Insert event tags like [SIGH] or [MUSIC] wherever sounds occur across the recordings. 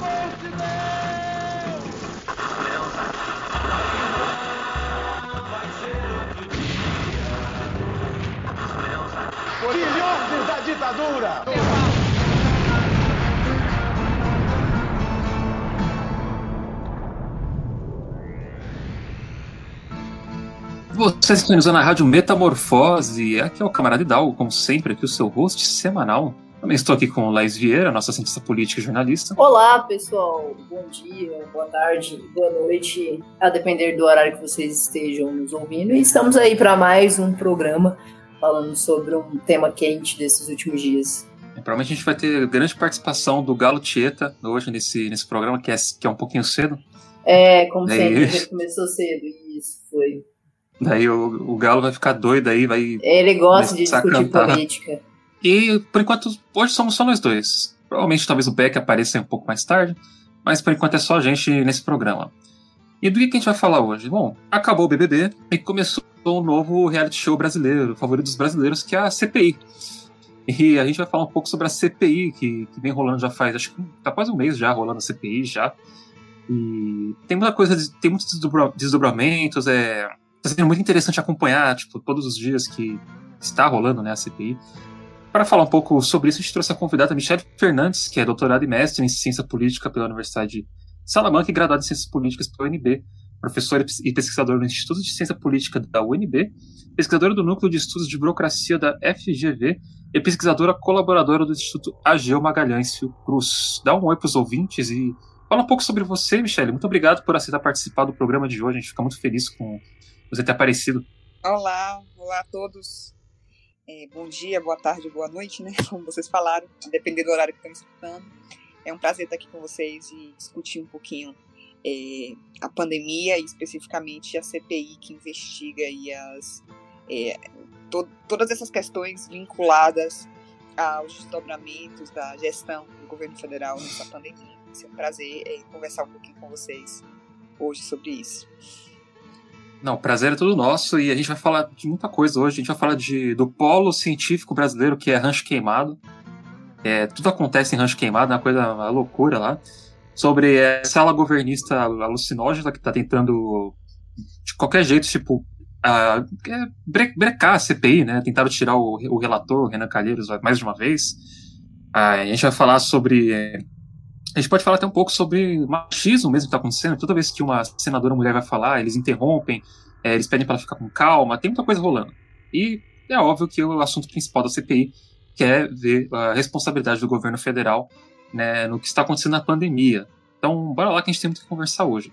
amor de Deus! Filhotes da ditadura! Você sintonizou na rádio Metamorfose. Aqui é o camarada Hidalgo, como sempre, aqui o seu host semanal. Também estou aqui com Laís Vieira, nossa cientista política e jornalista. Olá, pessoal. Bom dia, boa tarde, boa noite, a depender do horário que vocês estejam nos ouvindo. E estamos aí para mais um programa falando sobre um tema quente desses últimos dias. E, provavelmente a gente vai ter grande participação do Galo Tieta hoje nesse, nesse programa, que é, que é um pouquinho cedo. É, como Daí- sempre, [LAUGHS] começou cedo. Isso foi. Daí o, o Galo vai ficar doido aí, vai. Ele gosta de discutir cantar. política. E por enquanto, hoje somos só nós dois. Provavelmente talvez o Beck apareça um pouco mais tarde, mas por enquanto é só a gente nesse programa. E do que a gente vai falar hoje? Bom, acabou o BBB e começou um novo reality show brasileiro, favorito dos brasileiros, que é a CPI. E a gente vai falar um pouco sobre a CPI, que, que vem rolando já faz, acho que tá quase um mês já rolando a CPI já. E tem muita coisa, tem muitos desdobra- desdobramentos, é, tá sendo muito interessante acompanhar, tipo, todos os dias que está rolando, né, a CPI. Para falar um pouco sobre isso, a gente trouxe a convidada Michelle Fernandes, que é doutorada e mestre em ciência política pela Universidade de Salamanca e graduada em ciências políticas pela UNB, professora e pesquisadora do Instituto de Ciência Política da UNB, pesquisadora do Núcleo de Estudos de Burocracia da FGV e pesquisadora colaboradora do Instituto Ageu Magalhães Fiocruz. Dá um oi para os ouvintes e fala um pouco sobre você, Michelle. Muito obrigado por aceitar participar do programa de hoje. A gente fica muito feliz com você ter aparecido. Olá, olá a todos. É, bom dia, boa tarde, boa noite, né? [LAUGHS] Como vocês falaram, dependendo do horário que estão escutando. É um prazer estar aqui com vocês e discutir um pouquinho é, a pandemia e especificamente a CPI que investiga aí as, é, to- todas essas questões vinculadas aos desdobramentos da gestão do governo federal nessa pandemia. Ser um prazer é, conversar um pouquinho com vocês hoje sobre isso. Não, o prazer é todo nosso e a gente vai falar de muita coisa hoje. A gente vai falar de, do polo científico brasileiro, que é Rancho Queimado. É, tudo acontece em Rancho Queimado, é uma coisa, uma loucura lá. Sobre essa ala governista alucinógena que está tentando, de qualquer jeito, tipo, é, bre- brecar a CPI, né? Tentaram tirar o, o relator, o Renan Calheiros, mais de uma vez. Ah, a gente vai falar sobre. A gente pode falar até um pouco sobre machismo mesmo que está acontecendo. Toda vez que uma senadora mulher vai falar, eles interrompem, é, eles pedem para ela ficar com calma, tem muita coisa rolando. E é óbvio que o assunto principal da CPI que é ver a responsabilidade do governo federal né, no que está acontecendo na pandemia. Então, bora lá que a gente tem muito que conversar hoje.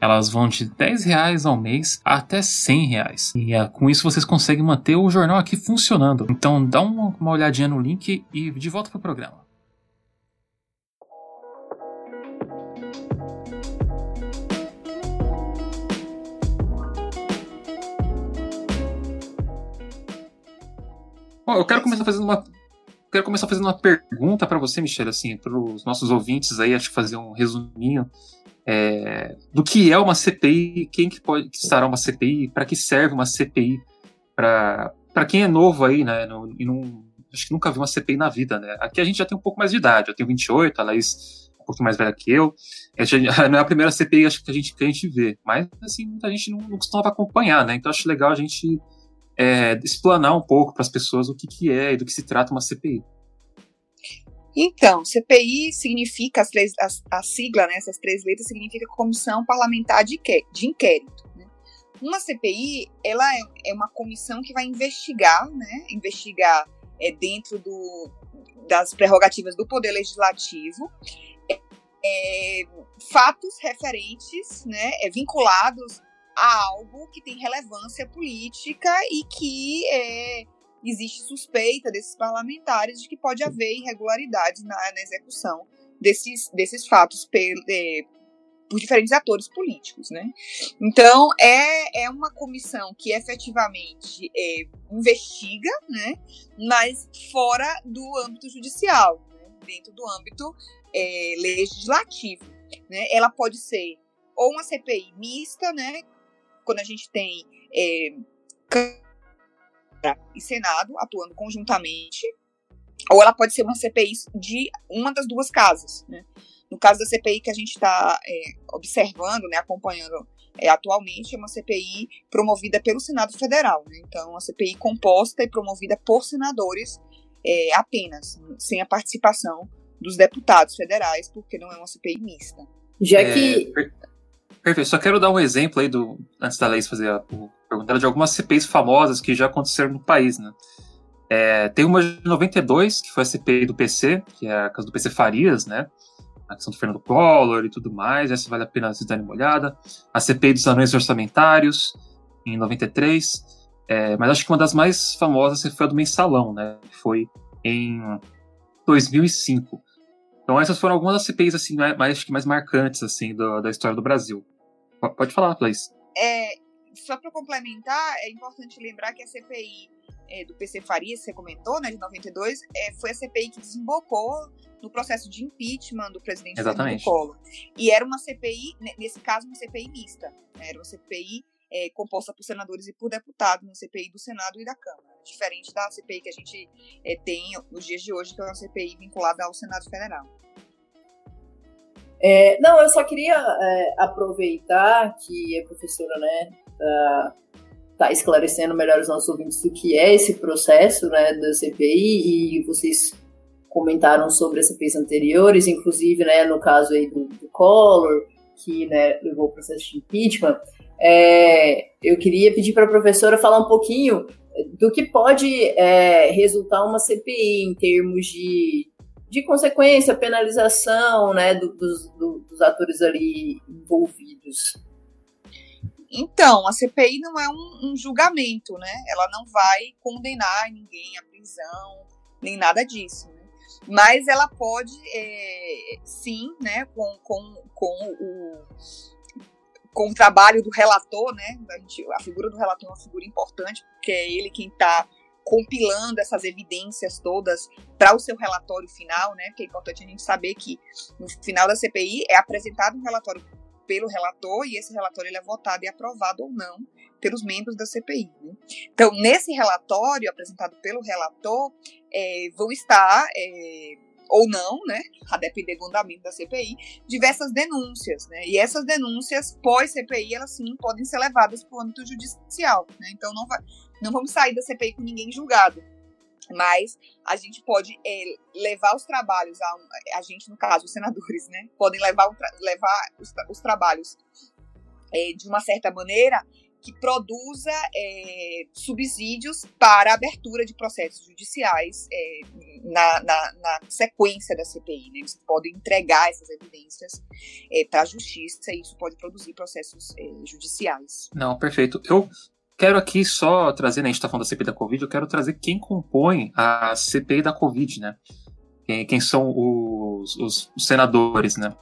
Elas vão de 10 reais ao mês até 100 reais. E é, com isso vocês conseguem manter o jornal aqui funcionando. Então dá uma, uma olhadinha no link e de volta pro programa. Bom, eu quero começar fazendo uma quero começar fazendo uma pergunta para você, Michelle, assim, para os nossos ouvintes aí, acho que fazer um resuminho é, do que é uma CPI, quem que pode que estará uma CPI, para que serve uma CPI, para quem é novo aí, né, no, e não, acho que nunca viu uma CPI na vida, né? Aqui a gente já tem um pouco mais de idade, eu tenho 28, a Laís é um pouquinho mais velha que eu, gente- não é a primeira CPI acho que a gente, que a gente vê, mas assim, muita gente não, não costumava acompanhar, né? Então acho legal a gente é, explanar um pouco para as pessoas o que, que é e do que se trata uma CPI. Então, CPI significa, as três, as- a, sigla, né, essas três letras, significa Comissão Parlamentar de, de Inquérito. né? Uma CPI, ela é, é uma comissão que vai investigar, né, investigar é, dentro do, das prerrogativas do Poder Legislativo, é, fatos referentes, né, é, vinculados a algo que tem relevância política e que é, existe suspeita desses parlamentares de que pode haver irregularidades na, na execução desses, desses fatos pel- eh, por diferentes atores políticos, né? Então, é, é uma comissão que efetivamente eh, investiga, né, mas fora do âmbito judicial, né, dentro do âmbito é, legislativo. Né? Ela pode ser ou uma CPI mista, né, quando a gente tem é, e Senado atuando conjuntamente, ou ela pode ser uma CPI de uma das duas casas. Né? No caso da CPI que a gente está é, observando, né, acompanhando é, atualmente, é uma CPI promovida pelo Senado Federal. Né? Então, uma CPI composta e promovida por senadores é, apenas, sem a participação dos deputados federais, porque não é uma CPI mista. Já é, que. Perfeito. Só quero dar um exemplo aí do. Antes da Leis fazer a pergunta de algumas CPIs famosas que já aconteceram no país, né? É, tem uma de 92, que foi a CPI do PC, que é a casa do PC Farias, né? A questão do Fernando Collor e tudo mais, essa vale a pena vocês darem uma olhada. A CPI dos anões orçamentários, em 93. É, mas acho que uma das mais famosas foi a do mensalão, né? Foi em 2005. Então essas foram algumas das CPIs assim, mais, mais marcantes assim, do, da história do Brasil. Pode falar, Place. É, só para complementar, é importante lembrar que a CPI é, do PC Faria, que você comentou, né, de 92, é, foi a CPI que desembocou no processo de impeachment do presidente Exatamente. Fernando Collor. E era uma CPI, nesse caso, uma CPI mista. Né, era uma CPI é, composta por senadores e por deputados, uma CPI do Senado e da Câmara. Diferente da CPI que a gente é, tem nos dias de hoje, que é uma CPI vinculada ao Senado Federal. É, não, eu só queria é, aproveitar que a professora, né, tá, tá, esclarecendo melhor os nossos ouvintes do que é esse processo, né, da CPI e vocês comentaram sobre as CPIs anteriores, inclusive, né, no caso aí do, do Collor, que, né, levou o processo de impeachment. É, eu queria pedir para a professora falar um pouquinho do que pode é, resultar uma CPI em termos de de consequência, penalização né, do, dos, do, dos atores ali envolvidos. Então, a CPI não é um, um, julgamento, né? Ela não vai condenar ninguém à prisão, nem nada disso. Né? Mas ela pode, é, sim, né, com, com, com o com o trabalho do relator, né? A, gente, a figura do relator é uma figura importante, porque é ele quem está compilando essas evidências todas para o seu relatório final, né? Porque é importante a gente saber que no final da CPI é apresentado um relatório pelo relator e esse relatório ele é votado e aprovado ou não pelos membros da CPI. Né? Então, nesse relatório apresentado pelo relator, é, vão estar é, ou não, né, a depender do andamento da CPI, diversas denúncias, né, e essas denúncias pós-CPI, elas sim podem ser levadas para o âmbito judicial, né, então não, vai, não vamos sair da CPI com ninguém julgado, mas a gente pode é, levar os trabalhos, a, a gente, no caso, os senadores, né, podem levar, levar os, os trabalhos é, de uma certa maneira que produza é, subsídios para a abertura de processos judiciais é, na, na, na, sequência da CPI. Né? Eles podem entregar essas evidências é, para a justiça e isso pode produzir processos judiciais. Não, perfeito. Eu quero aqui só trazer, né, a gente está falando da CPI da Covid, eu quero trazer quem compõe a CPI da Covid, né? Quem, quem são os, os, os senadores, né?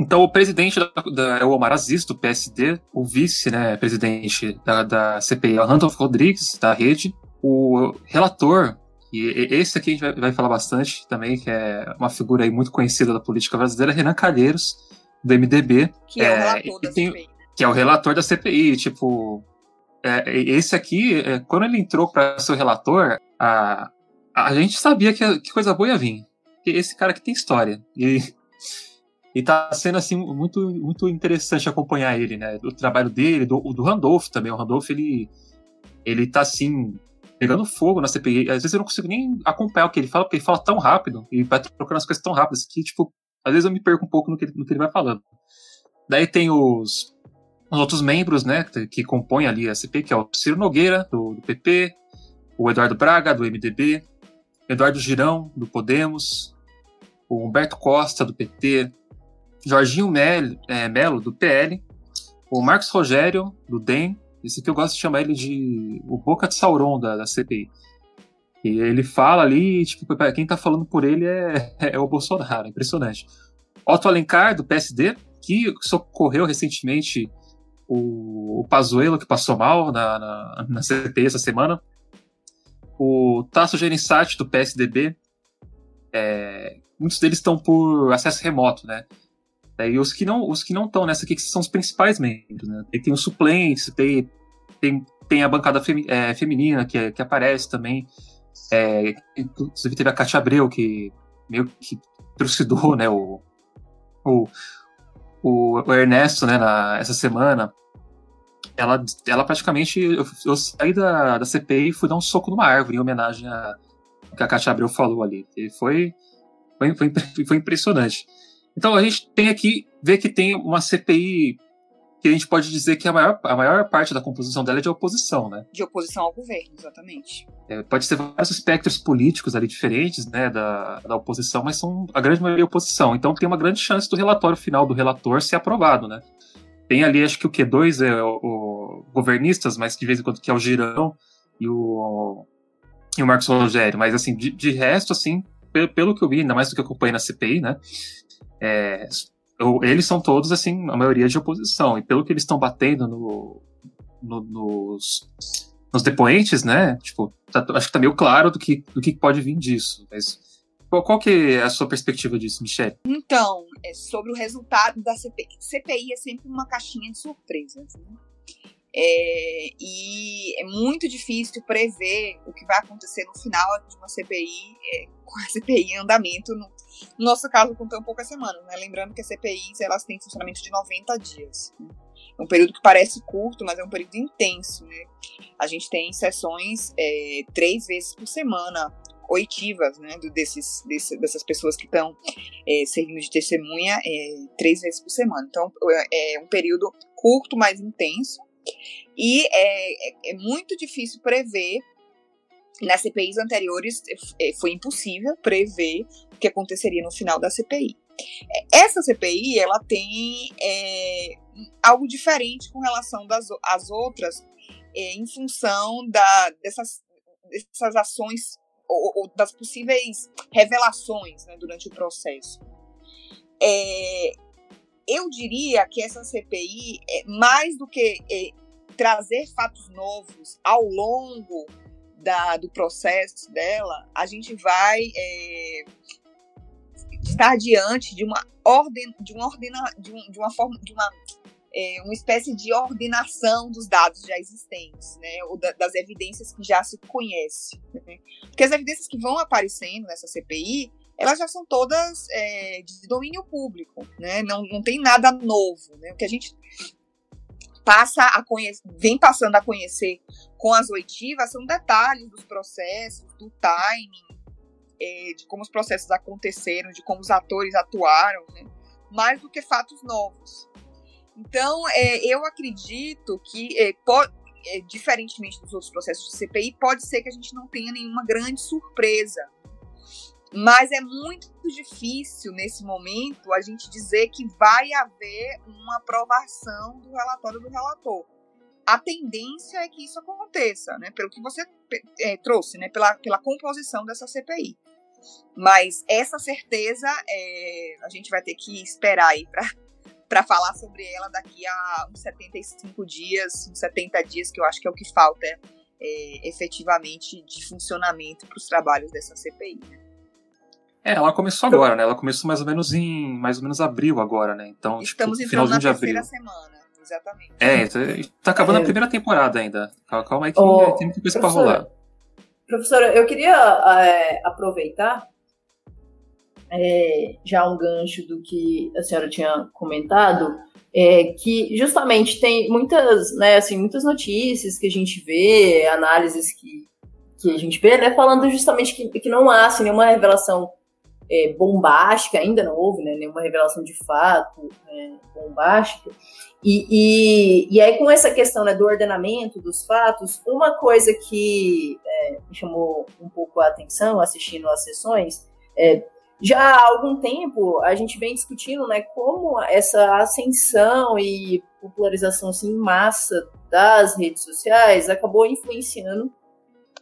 Então, o presidente da, da, é o Omar Aziz, do PSD, o vice-presidente né, da, da CPI é o Randolph Rodrigues, da rede, o relator, e esse aqui a gente vai, vai, falar bastante também, que é uma figura aí muito conhecida da política brasileira, Renan Calheiros, do MDB. Que é, é o relator da tem, CPI. Que é o relator da CPI, tipo... É, esse aqui, é, quando ele entrou para ser relator, a, a gente sabia que, que coisa boa ia vir. Esse cara aqui tem história. E [LAUGHS] e tá sendo, assim, muito, muito interessante acompanhar ele, né? O trabalho dele, do, do Randolph também. O Randolph, ele, ele tá, assim, pegando fogo na CPI. Às vezes eu não consigo nem acompanhar o que ele fala, porque ele fala tão rápido e vai trocando as coisas tão rápidas que, tipo, às vezes eu me perco um pouco no que, no que ele vai falando. Daí tem os, os outros membros, né, que compõem ali a CPI, que é o Ciro Nogueira, do, do PP, o Eduardo Braga, do MDB, Eduardo Girão, do Podemos, o Humberto Costa, do PT, Jorginho Melo, é, Melo, do PL, o Marcos Rogério, do DEM, esse que eu gosto de chamar ele de o Boca de Sauron da, da CPI. E ele fala ali, tipo, quem tá falando por ele é, [LAUGHS] é o Bolsonaro, é impressionante. Otto Alencar, do PSD, que socorreu recentemente o, o Pazuello, que passou mal na, na, na CPI essa semana. o Tasso Gereissati, do PSDB, é, muitos deles estão por acesso remoto, né? E os que não os que não estão nessa aqui que são os principais membros, né? Tem, tem os suplentes, tem, tem, tem a bancada femi, é, feminina que, que aparece também. É, inclusive teve a Katia Abreu, que meio que trucidou né, o, o, o, Ernesto né, na, essa semana. Ela, ela praticamente. Eu, eu saí da, da CPI e fui dar um soco numa árvore em homenagem a que a Katia Abreu falou ali. E foi, foi, foi, foi impressionante. Então a gente tem aqui, vê que tem uma CPI que a gente pode dizer que a maior, a maior parte da composição dela é de oposição, né? De oposição ao governo, exatamente. É, pode ser vários espectros políticos ali diferentes, né, da, da oposição, mas são a grande maioria oposição. Então tem uma grande chance do relatório final do relator ser aprovado, né? Tem ali, acho que o Q2 é o, o governistas, mas de vez em quando que é o Girão e o, e o Marcos Rogério. Mas, assim, de, de resto, assim, pelo, pelo que eu vi, ainda mais do que eu acompanhei na CPI, né, é, eles são todos, assim, a maioria de oposição. E pelo que eles estão batendo no, no, nos, nos depoentes, né? Tipo, tá, acho que tá meio claro do que, do que pode vir disso. Mas qual, qual que é a sua perspectiva disso, Michelle? Então, é sobre o resultado da CPI. CPI é sempre uma caixinha de surpresas, né? É, e é muito difícil prever o que vai acontecer no final de uma CPI, é, com a CPI em andamento, no, no nosso caso, com tão poucas semanas. Né? Lembrando que as CPIs elas têm funcionamento de 90 dias. Né? É um período que parece curto, mas é um período intenso. Né? A gente tem sessões é, três vezes por semana, oitivas, né, desses, desse, dessas pessoas que estão é, servindo de testemunha é, três vezes por semana. Então, é, é um período curto, mas intenso, e é, é, é muito difícil prever. Nas CPIs anteriores é, foi impossível prever que aconteceria no final da CPI. Essa CPI ela tem é, algo diferente com relação das às outras, é, em função da, dessas, dessas ações ou, ou das possíveis revelações né, durante o processo. É, eu diria que essa CPI, é, mais do que é, trazer fatos novos ao longo da, do processo dela, a gente vai é, estar diante de uma ordem, de uma ordena, de, um, de uma forma, de uma é, uma espécie de ordenação dos dados já existentes, né, ou da, das evidências que já se conhece, né? porque as evidências que vão aparecendo nessa CPI elas já são todas é, de domínio público, né? Não, não tem nada novo, né? O que a gente passa a conhecer, vem passando a conhecer com as oitivas são detalhes dos processos, do timing, é, de como os processos aconteceram, de como os atores atuaram, né? mais do que fatos novos. Então, é, eu acredito que, é, é, diferentemente dos outros processos de CPI, pode ser que a gente não tenha nenhuma grande surpresa mas é muito difícil nesse momento a gente dizer que vai haver uma aprovação do relatório do relator. A tendência é que isso aconteça, né? Pelo que você é, trouxe, né? Pela, pela composição dessa CPI. Mas essa certeza é, a gente vai ter que esperar aí para [LAUGHS] falar sobre ela daqui a uns 75 dias, uns 70 dias, que eu acho que é o que falta é, efetivamente de funcionamento para os trabalhos dessa CPI. Né? É, ela começou agora, né? Ela começou mais ou menos em mais ou menos abril agora, né? Então, tipo, Estamos tipo, finalzinho de abril. semana, exatamente. É, tá, tá acabando é. a primeira temporada ainda. Calma aí que oh, tem muita coisa para rolar. Professora, eu queria é, aproveitar é, já um gancho do que a senhora tinha comentado, é, que justamente tem muitas, né, assim, muitas notícias que a gente vê, análises que, que a gente vê, né, falando justamente que, que não há assim, nenhuma revelação é, bombástica, ainda não houve né, nenhuma revelação de fato é, bombástica. E, e, e, aí, com essa questão né, do ordenamento dos fatos, uma coisa que é, me chamou um pouco a atenção assistindo às sessões, é, já há algum tempo a gente vem discutindo né, como essa ascensão e popularização assim, em massa das redes sociais acabou influenciando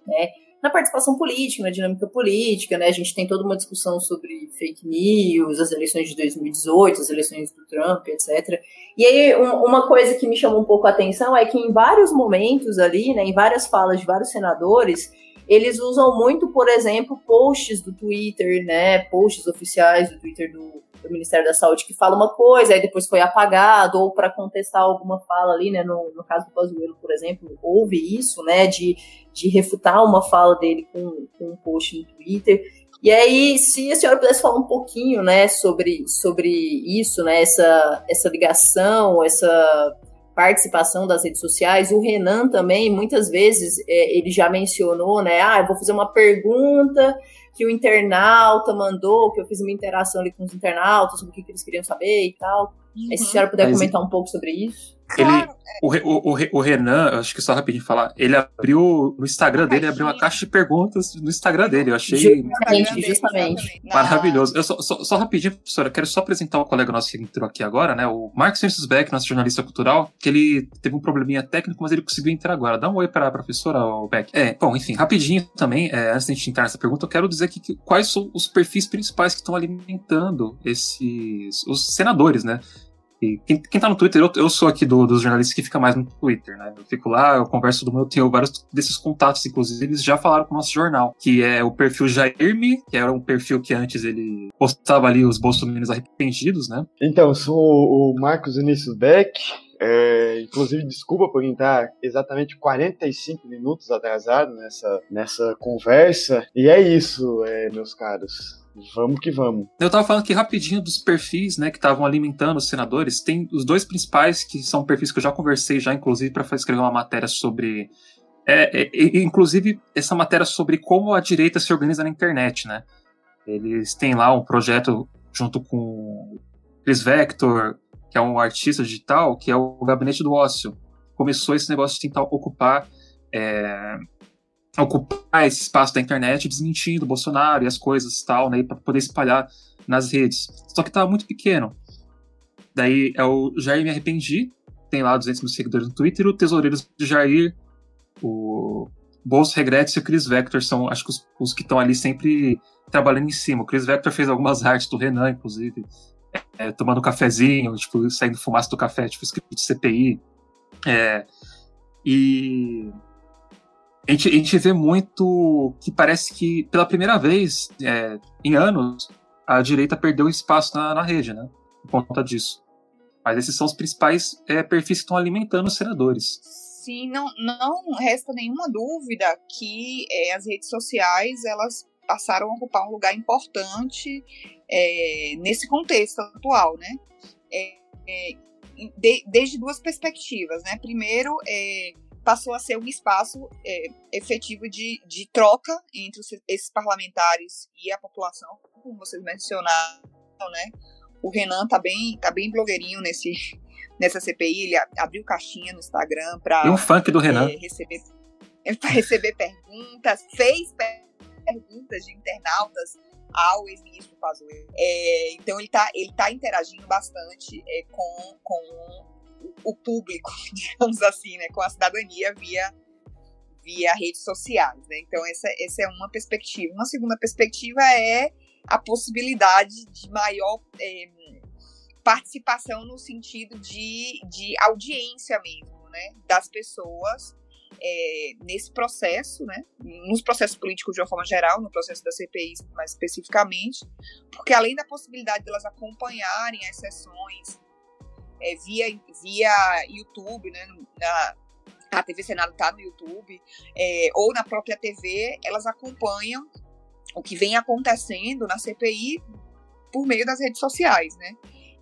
né, na participação política, na dinâmica política, né? A gente tem toda uma discussão sobre fake news, as eleições de 2018, as eleições do Trump, etc. E aí, um, uma coisa que me chamou um pouco a atenção é que em vários momentos ali, né, em várias falas de vários senadores, eles usam muito, por exemplo, posts do Twitter, né? Posts oficiais do Twitter do, do Ministério da Saúde que fala uma coisa, aí depois foi apagado, ou para contestar alguma fala ali, né? No, no caso do Pazuello, por exemplo, houve isso, né? De, de refutar uma fala dele com, com um post no Twitter. E aí, se a senhora pudesse falar um pouquinho, né, sobre, sobre isso, né, essa, essa ligação, essa participação das redes sociais, o Renan também, muitas vezes, é, ele já mencionou, né, ah, eu vou fazer uma pergunta que o internauta mandou, que eu fiz uma interação ali com os internautas sobre o que, eles queriam saber e tal. Uhum. Se a senhora puder Mas, comentar um pouco sobre isso. Ele, o, o, o, Renan, acho que só rapidinho falar, ele abriu no Instagram dele, abriu uma caixa de perguntas no Instagram dele. Eu achei justamente, justamente. maravilhoso. Eu só, só, só, rapidinho, professora, quero só apresentar um colega nosso que entrou aqui agora, né? O Marcos Francis Beck, nosso jornalista cultural, que ele teve um probleminha técnico, mas ele conseguiu entrar agora. Dá um oi para a professora, o Beck. É, bom, enfim, rapidinho também, é, antes de a gente entrar nessa pergunta, eu quero dizer aqui que, quais são os perfis principais que estão alimentando esses os senadores, né? Quem, quem tá no Twitter, eu, eu sou aqui do, dos jornalistas que fica mais no Twitter, né? Eu fico lá, eu converso do meu, tenho vários desses contatos, inclusive, eles já falaram com o nosso jornal, que é o perfil Jairme, que era um perfil que antes ele postava ali os bolsominions arrependidos, né? Então, sou o Marcos Vinícius Beck, é, inclusive, desculpa por estar exatamente 45 minutos atrasado nessa, nessa conversa. E é isso, é, meus caros. Vamos que vamos. Eu tava falando aqui rapidinho dos perfis, né, que estavam alimentando os senadores. Tem os dois principais, que são perfis que eu já conversei já, inclusive, para escrever uma matéria sobre. É, é, inclusive, essa matéria sobre como a direita se organiza na internet, né? Eles têm lá um projeto junto com Chris Vector, que é um artista digital, que é o Gabinete do Ócio. Começou esse negócio de tentar ocupar é, ocupar esse espaço da internet desmentindo o Bolsonaro e as coisas e tal, né, para poder espalhar nas redes. Só que tava muito pequeno. Daí é o Jair Me Arrependi, tem lá 200 mil seguidores no Twitter, o Tesoureiro de Jair, o Bolso Regretes e o Chris Vector são, acho que os, os que estão ali sempre trabalhando em cima. O Chris Vector fez algumas artes do Renan, inclusive, é, tomando um cafezinho, tipo, saindo fumaça do café, tipo, escrito de CPI. É, e a gente, a gente vê muito que parece que, pela primeira vez é, em anos, a direita perdeu espaço na, na rede, né? Por conta disso. Mas esses são os principais é, perfis que estão alimentando os senadores. Sim, não, não resta nenhuma dúvida que é, as redes sociais elas passaram a ocupar um lugar importante é, nesse contexto atual, né? É, é de, desde duas perspectivas, né? Primeiro, é, passou a ser um espaço é, efetivo de, de troca entre os, esses parlamentares e a população, como vocês mencionaram, né? O Renan tá bem, tá bem blogueirinho nesse, nessa CPI, ele abriu caixinha no Instagram para um funk do Renan é, receber, para receber perguntas, fez perguntas de internautas ao ex-ministro Pazuello. É, então ele tá, ele tá interagindo bastante é, com, com o público, [LAUGHS] digamos assim, né, com a cidadania via via redes sociais, né? Então essa, essa é uma perspectiva. Uma segunda perspectiva é a possibilidade de maior é, participação no sentido de, de audiência mesmo, né, das pessoas é, nesse processo, né, nos processos políticos de uma forma geral, no processo da CPI mais especificamente, porque além da possibilidade delas de acompanharem as sessões é, via, via YouTube, né, na, a TV Senado está no YouTube, é, ou na própria TV, elas acompanham o que vem acontecendo na CPI por meio das redes sociais, né?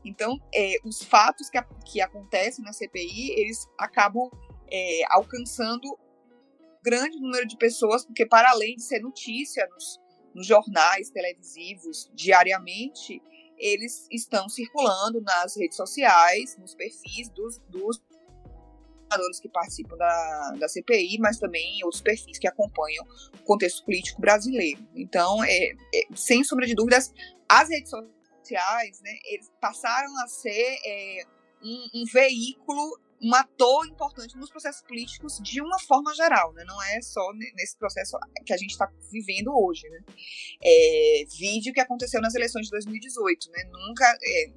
Então, é, os fatos que, a, que acontecem na CPI, eles acabam é, alcançando grande número de pessoas, porque para além de ser notícia nos, nos jornais televisivos diariamente, eles estão circulando nas redes sociais, nos perfis dos, dos que participam da, da CPI, mas também outros perfis que acompanham o contexto político brasileiro. Então, é, é, sem sombra de dúvidas, as redes sociais né, eles passaram a ser é, um, um veículo um ator importante nos processos políticos de uma forma geral, né? Não é só nesse processo que a gente está vivendo hoje, né? É, vídeo que aconteceu nas eleições de 2018, né? Nunca é,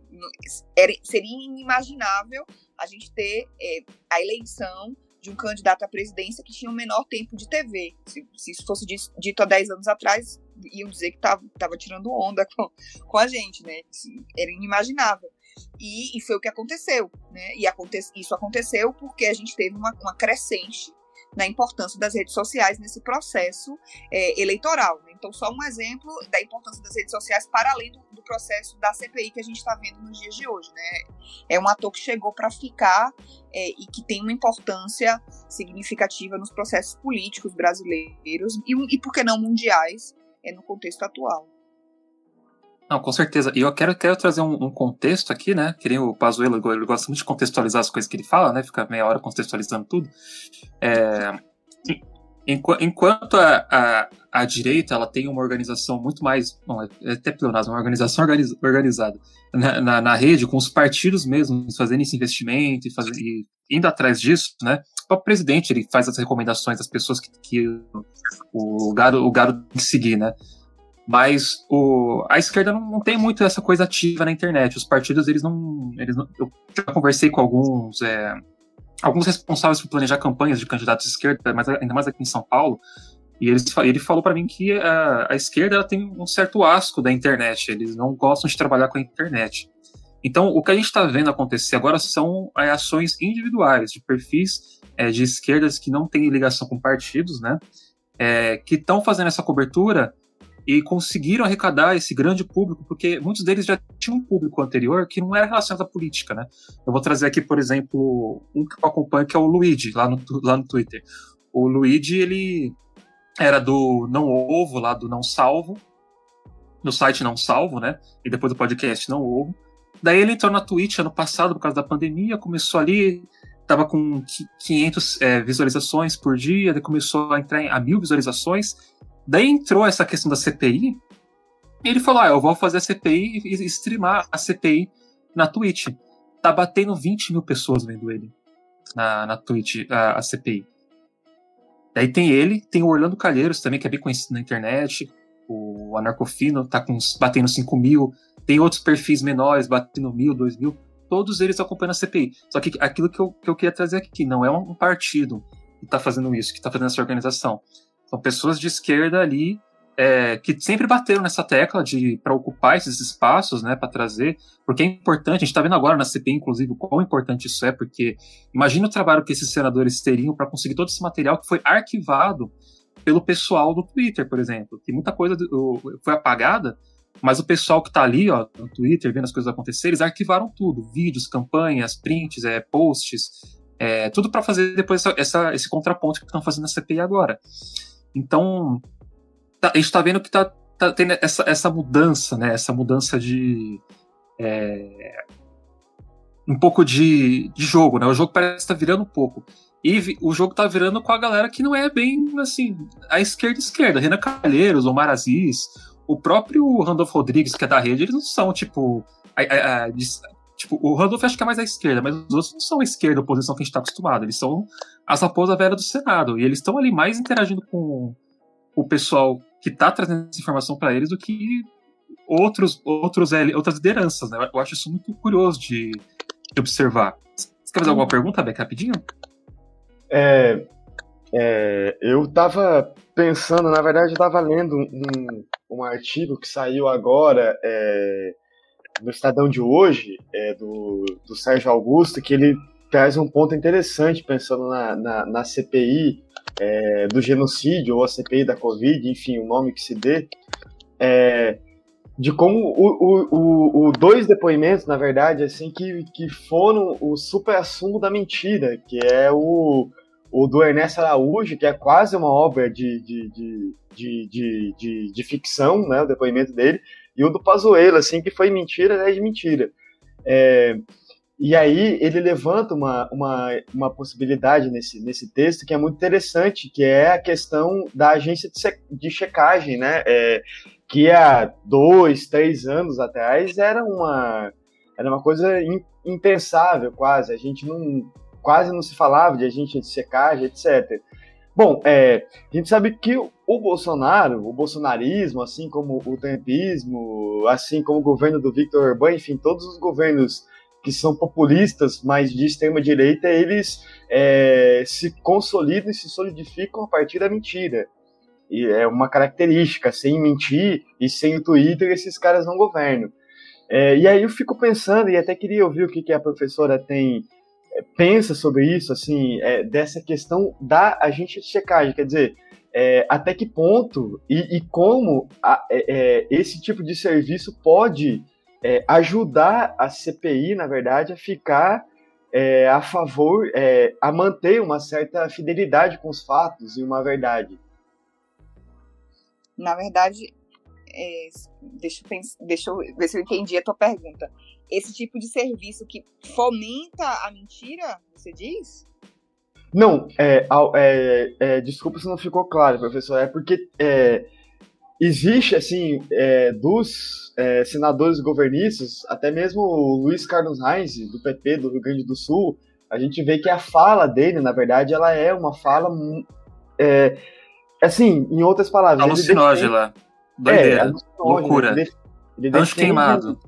era, seria inimaginável a gente ter é, a eleição de um candidato à presidência que tinha o um menor tempo de TV. Se, se, isso fosse dito há 10 anos atrás, iam dizer que estava tirando onda com, com a gente, né? Era inimaginável. E, e foi o que aconteceu, né? E aconte, isso aconteceu porque a gente teve uma, uma crescente na importância das redes sociais nesse processo é, eleitoral. Né? Então, só um exemplo da importância das redes sociais para além do, do processo da CPI que a gente está vendo nos dias de hoje. Né? É um ator que chegou para ficar é, e que tem uma importância significativa nos processos políticos brasileiros e, e por que não mundiais, é, no contexto atual. Não, com certeza. E eu quero, quero trazer um, um, contexto aqui, né? Nem o Pazuello, ele gosta muito de contextualizar as coisas que ele fala, né? Fica meia hora contextualizando tudo. É, enquanto a, a, a, direita ela tem uma organização muito mais, não, é, é até pleonasmo, uma organização organiz, organizada na, na, na, rede, com os partidos mesmos fazendo esse investimento e, fazendo, e indo atrás disso, né? O presidente ele faz as recomendações das pessoas que, que o, o o gado tem que seguir, né? Mas o, a esquerda não, não, tem muito essa coisa ativa na internet. Os partidos, eles não. Eles não eu já conversei com alguns. É, alguns responsáveis por planejar campanhas de candidatos de esquerda, mas ainda mais aqui em São Paulo. E eles, ele falou para mim que a, a esquerda tem um certo asco da internet. Eles não gostam de trabalhar com a internet. Então, o que a gente está vendo acontecer agora são é, ações individuais de perfis é, de esquerdas que não têm ligação com partidos, né? É, que estão fazendo essa cobertura e conseguiram arrecadar esse grande público, porque muitos deles já tinham um público anterior que não era relacionado à política, né? Eu vou trazer aqui, por exemplo, um que eu acompanho, que é o Luigi, lá no, lá no Twitter. O Luigi, ele era do Não Ovo, lá do Não Salvo, no site Não Salvo, né? E depois do podcast Não Ovo. Daí ele entrou na Twitch ano passado, por causa da pandemia, começou ali, tava com 500 é, visualizações por dia, daí começou a entrar a mil visualizações, Daí entrou essa questão da CPI, e ele falou: ah, eu vou fazer a CPI e streamar a CPI na Twitch. Tá batendo 20 mil pessoas vendo ele na, na Twitch, a, a CPI. Daí tem ele, tem o Orlando Calheiros também, que é bem conhecido na internet. O Anarcofino tá com, batendo 5 mil. Tem outros perfis menores batendo mil, dois mil. Todos eles acompanham a CPI. Só que aquilo que eu, que eu queria trazer aqui, não é um partido que está fazendo isso, que está fazendo essa organização. São pessoas de esquerda ali é, que sempre bateram nessa tecla de para ocupar esses espaços, né, para trazer, porque é importante. A gente está vendo agora na CPI, inclusive, o quão importante isso é, porque imagina o trabalho que esses senadores teriam para conseguir todo esse material que foi arquivado pelo pessoal do Twitter, por exemplo, que muita coisa foi apagada, mas o pessoal que está ali, ó, no Twitter, vendo as coisas acontecerem, eles arquivaram tudo, vídeos, campanhas, prints, é, posts, é, tudo para fazer depois essa, essa, esse contraponto que estão fazendo na CPI agora. Então, tá, a gente está vendo que está tá tendo essa, essa mudança, né? Essa mudança de. É, um pouco de, de jogo, né? O jogo parece estar tá virando um pouco. E o jogo tá virando com a galera que não é bem, assim, a esquerda-esquerda. Renan Calheiros, Omar Aziz, o próprio Randolph Rodrigues, que é da rede, eles não são, tipo, a, a, a, Tipo, o Randolph acho que é mais à esquerda, mas os outros não são a esquerda, a oposição que a gente está acostumado. Eles são as raposas velhas do Senado. E eles estão ali mais interagindo com o pessoal que está trazendo essa informação para eles do que outros, outros, outras lideranças. Né? Eu acho isso muito curioso de, de observar. Você quer fazer alguma pergunta, Beck, rapidinho? É, é, eu estava pensando, na verdade, eu estava lendo um, um, artigo que saiu agora. É, no Estadão de hoje, é, do, do Sérgio Augusto, que ele traz um ponto interessante, pensando na, na, na CPI é, do genocídio, ou a CPI da Covid, enfim, o nome que se dê, é, de como o, o, o, dois depoimentos, na verdade, assim, que, que foram o super assunto da mentira, que é o, o do Ernesto Araújo, que é quase uma obra de, de, de, de, de, de, de ficção, né, o depoimento dele, e o do Pazuello, assim, que foi mentira atrás de mentira. É, e aí ele levanta uma, uma, uma possibilidade nesse, nesse texto que é muito interessante, que é a questão da agência de, de checagem, né? É, que há dois, três anos atrás era uma, era uma coisa impensável quase. A gente não quase não se falava de agência de checagem, etc. Bom, é, a gente sabe que o Bolsonaro, o bolsonarismo, assim como o trumpismo, assim como o governo do Victor Orbán, enfim, todos os governos que são populistas, mas de extrema direita, eles é, se consolidam e se solidificam a partir da mentira. E é uma característica, sem mentir e sem o Twitter, esses caras não governam. É, e aí eu fico pensando, e até queria ouvir o que, que a professora tem é, pensa sobre isso, assim, é, dessa questão da agente de checagem, quer dizer, é, até que ponto e, e como a, é, é, esse tipo de serviço pode é, ajudar a CPI, na verdade, a ficar é, a favor, é, a manter uma certa fidelidade com os fatos e uma verdade. Na verdade, deixa, eu pensar, deixa eu ver se eu entendi a tua pergunta. Esse tipo de serviço que fomenta a mentira, você diz? Não, é, é, é, desculpa se não ficou claro, professor. É porque é, existe, assim, é, dos é, senadores governistas, até mesmo o Luiz Carlos Reis, do PP do Rio Grande do Sul, a gente vê que a fala dele, na verdade, ela é uma fala. Assim, em outras palavras. Alucinógena. Doideira. É, loucura. Ele, defende, queimado.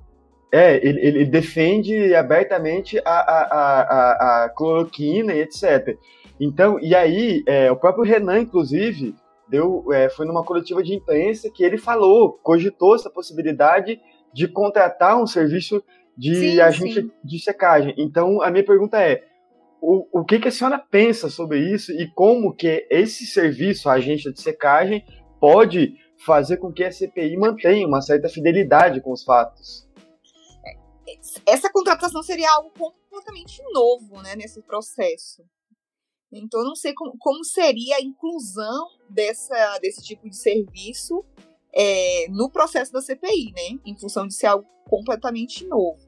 É, ele, ele defende abertamente a, a, a, a, cloroquina e etc. Então, e aí, é, o próprio Renan, inclusive, deu, é, foi numa coletiva de imprensa que ele falou, cogitou essa possibilidade de contratar um serviço de sim, agente sim. de secagem. Então, a minha pergunta é, o, o que, que a senhora pensa sobre isso e como que esse serviço, a agência de secagem, pode fazer com que a CPI mantenha uma certa fidelidade com os fatos? Essa contratação seria algo completamente novo né, nesse processo. Então, eu não sei como, como seria a inclusão dessa, desse tipo de serviço é, no processo da CPI, né? Em função de ser algo completamente novo.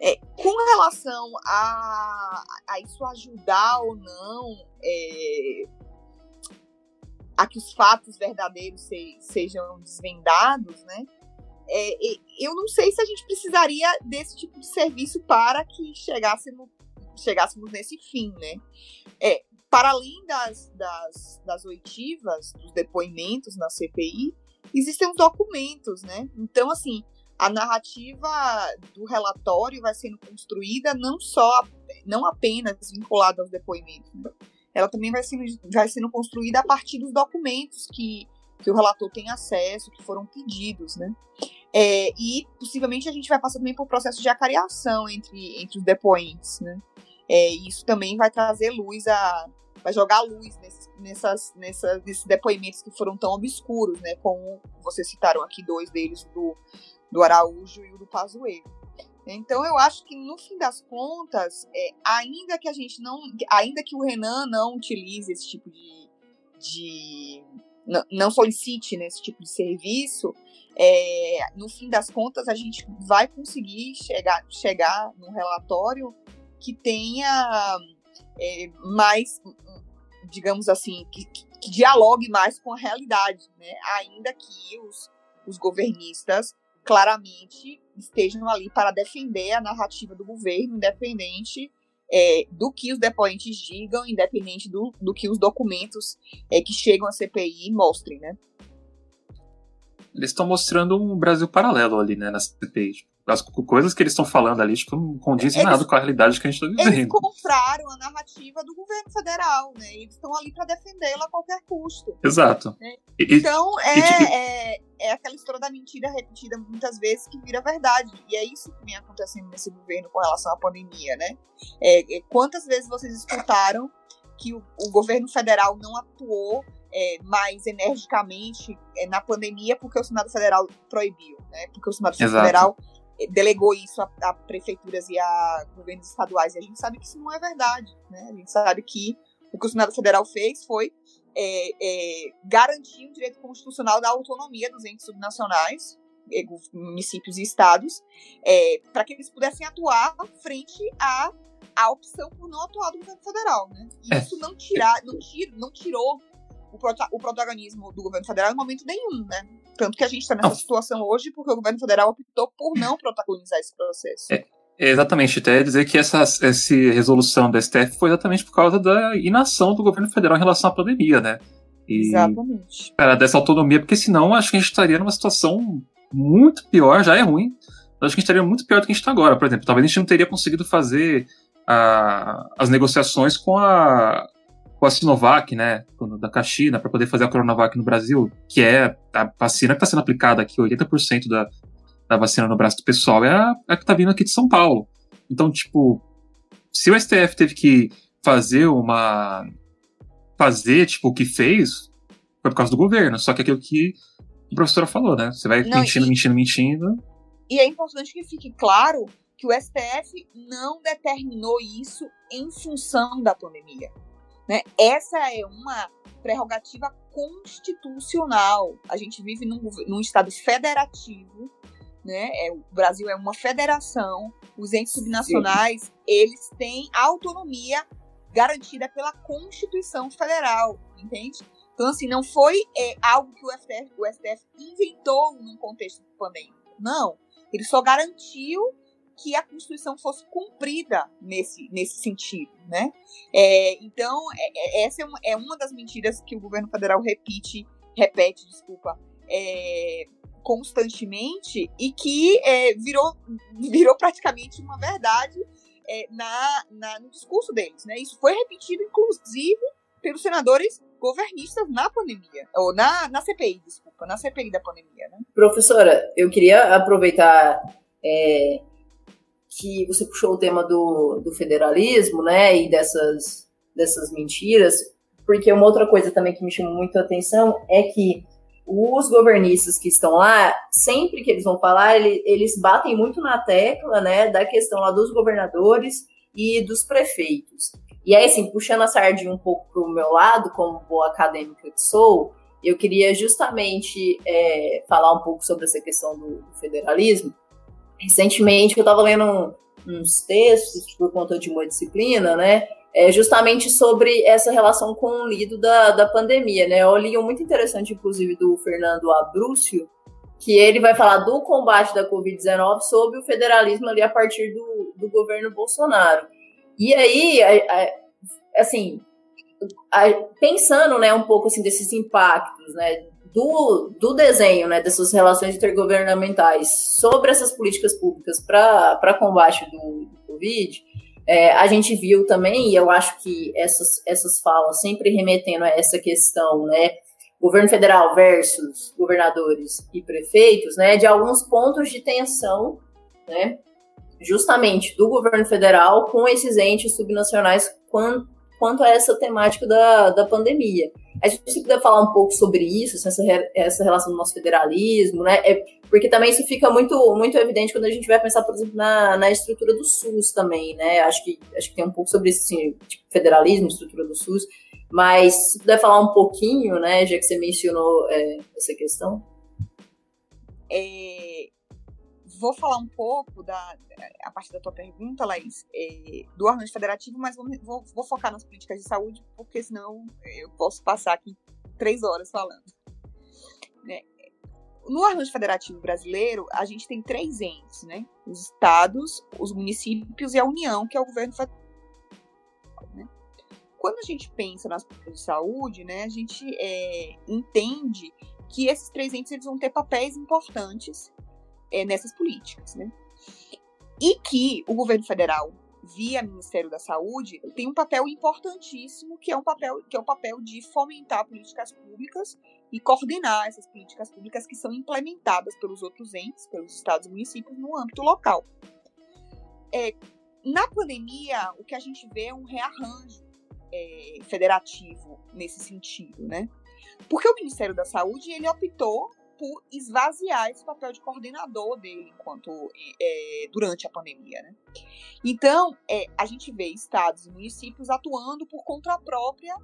É, com relação a, a isso ajudar ou não é, a que os fatos verdadeiros se, sejam desvendados, né? É, eu não sei se a gente precisaria desse tipo de serviço para que chegássemos, chegássemos nesse fim, né? É, para além das, das, das oitivas, dos depoimentos na CPI, existem os documentos, né? Então, assim, a narrativa do relatório vai sendo construída não só, não apenas vinculada aos depoimentos, né? ela também vai sendo, vai sendo construída a partir dos documentos que, que o relator tem acesso, que foram pedidos, né? É, e possivelmente a gente vai passar também por processo de acariação entre, entre os depoentes, né? É, isso também vai trazer luz a. vai jogar luz nesses, nessas, nessas, nesses depoimentos que foram tão obscuros, né? Como vocês citaram aqui dois deles, do, do Araújo e o do Pazuello. Então eu acho que no fim das contas, é, ainda que a gente não. Ainda que o Renan não utilize esse tipo de. de não solicite né, esse tipo de serviço, é, no fim das contas, a gente vai conseguir chegar, chegar num relatório que tenha é, mais, digamos assim, que, que, dialogue mais com a realidade, né? ainda que os, os governistas claramente estejam ali para defender a narrativa do governo, independente é, do que os depoentes digam, independente do, do que os documentos é, que chegam à CPI mostrem, né? eles estão mostrando um Brasil paralelo ali, né, na CPI. Tipo, as coisas que eles estão falando ali, tipo, não condizem eles, nada com a realidade que a gente está vivendo. Eles compraram a narrativa do governo federal, né? Eles estão ali para defendê-la a qualquer custo. Exato. Né? E, então, é, e, é, é aquela história da mentira repetida muitas vezes que vira verdade. E é isso que vem acontecendo nesse governo com relação à pandemia, né? É, é quantas vezes vocês escutaram que o, o governo federal não atuou é, mais energicamente é, na pandemia porque o Senado Federal proibiu, né? Porque o Senado Exato. Federal delegou isso a, a, prefeituras e a governos estaduais. E a gente sabe que isso não é verdade, né? A gente sabe que o que o Senado Federal fez foi é, é, garantir o direito constitucional da autonomia dos entes subnacionais, é, municípios e estados, para que eles pudessem atuar frente a a opção por não atuar do governo federal, né? E isso não tirar, não, tira, não tirou o, prota o protagonismo do governo federal em momento nenhum, né? Tanto que a gente está nessa não. situação hoje porque o governo federal optou por não protagonizar esse processo. É, exatamente, até dizer que essa, essa resolução da STF foi exatamente por causa da inação do governo federal em relação à pandemia, né? E, exatamente. Cara, dessa autonomia, porque senão acho que a gente estaria numa situação muito pior, já é ruim, eu acho que a gente estaria muito pior do que a gente está agora. Por exemplo, talvez a gente não teria conseguido fazer a, as negociações com a, com a Sinovac, né, da China, para poder fazer a Coronavac no Brasil, que é a vacina que está sendo aplicada aqui, 80% da, da vacina no braço do pessoal é a, a que está vindo aqui de São Paulo. Então, tipo, se o STF teve que fazer uma. fazer, tipo, o que fez, foi por causa do governo. Só que aquilo que a professora falou, né? Você vai Não, mentindo, e... mentindo, mentindo. E é importante que fique claro que o STF não determinou isso em função da pandemia. Né? Essa é uma prerrogativa constitucional. A gente vive num, num Estado federativo, né? É, o Brasil é uma federação, os entes subnacionais, Sim. eles têm autonomia garantida pela Constituição Federal, entende? Então, assim, não foi é, algo que o STF, o STF inventou num contexto pandêmico. Não. Ele só garantiu que a Constituição fosse cumprida nesse, nesse sentido, né? É, então, é, é, essa é uma, é uma, das mentiras que o governo federal repite, repete, desculpa, é, constantemente e que é, virou, virou praticamente uma verdade na, na, no discurso deles, né? Isso foi repetido, inclusive, pelos senadores governistas na pandemia, ou na, na CPI, desculpa, na CPI da pandemia, né? Professora, eu queria aproveitar é, que você puxou o tema do, do federalismo, né, e dessas, dessas mentiras, porque uma outra coisa também que me chamou muito a atenção é que os governistas que estão lá, sempre que eles vão falar, eles, batem muito na tecla, né, da questão lá dos governadores e dos prefeitos. E aí, assim, puxando a sardinha um pouco para o meu lado, como boa acadêmica que sou, eu queria justamente é, falar um pouco sobre essa questão do federalismo, recentemente eu estava lendo uns textos por conta de uma disciplina, né? É justamente sobre essa relação com o lido da, da pandemia, né? Eu li um muito interessante, inclusive, do Fernando Abrúcio, que ele vai falar do combate da Covid-19 sobre o federalismo ali a partir do, do governo Bolsonaro. E aí, assim, pensando, né, um pouco assim desses impactos, né, do, do desenho né, dessas relações intergovernamentais sobre essas políticas públicas para combate do, do Covid, é, a gente viu também, e eu acho que essas, essas falas sempre remetendo a essa questão, né, governo federal versus governadores e prefeitos, né, de alguns pontos de tensão, né, justamente do governo federal com esses entes subnacionais quanto a essa temática da, da pandemia. A gente puder falar um pouco sobre isso, essa, essa relação do nosso federalismo, né? É, porque também isso fica muito, muito evidente quando a gente vai pensar, por exemplo, na, na estrutura do SUS também, né? Acho que, acho que tem um pouco sobre isso, assim, tipo, federalismo, estrutura do SUS. Mas se puder falar um pouquinho, né, já que você mencionou é, essa questão. É, vou falar um pouco da, a partir da tua pergunta, Laís, é, do arranjo federativo, mas vou, vou, vou, focar nas políticas de saúde, porque senão eu posso passar aqui três horas falando. Né? No arranjo federativo brasileiro, a gente tem três entes, né? Os estados, os municípios e a União, que é o governo federal. Né? Quando a gente pensa nas políticas de saúde, né, a gente é, entende que esses três entes eles vão ter papéis importantes é, nessas políticas, né? E que o governo federal, via Ministério da Saúde, tem um papel importantíssimo, que é um papel, que é o papel de fomentar políticas públicas e coordenar essas políticas públicas que são implementadas pelos outros entes, pelos estados e municípios no âmbito local. É, na pandemia, o que a gente vê é um rearranjo é, federativo nesse sentido, né? Porque o Ministério da Saúde ele optou por esvaziar esse papel de coordenador dele enquanto é, durante a pandemia, né? Então, é, a gente vê estados e municípios atuando por conta própria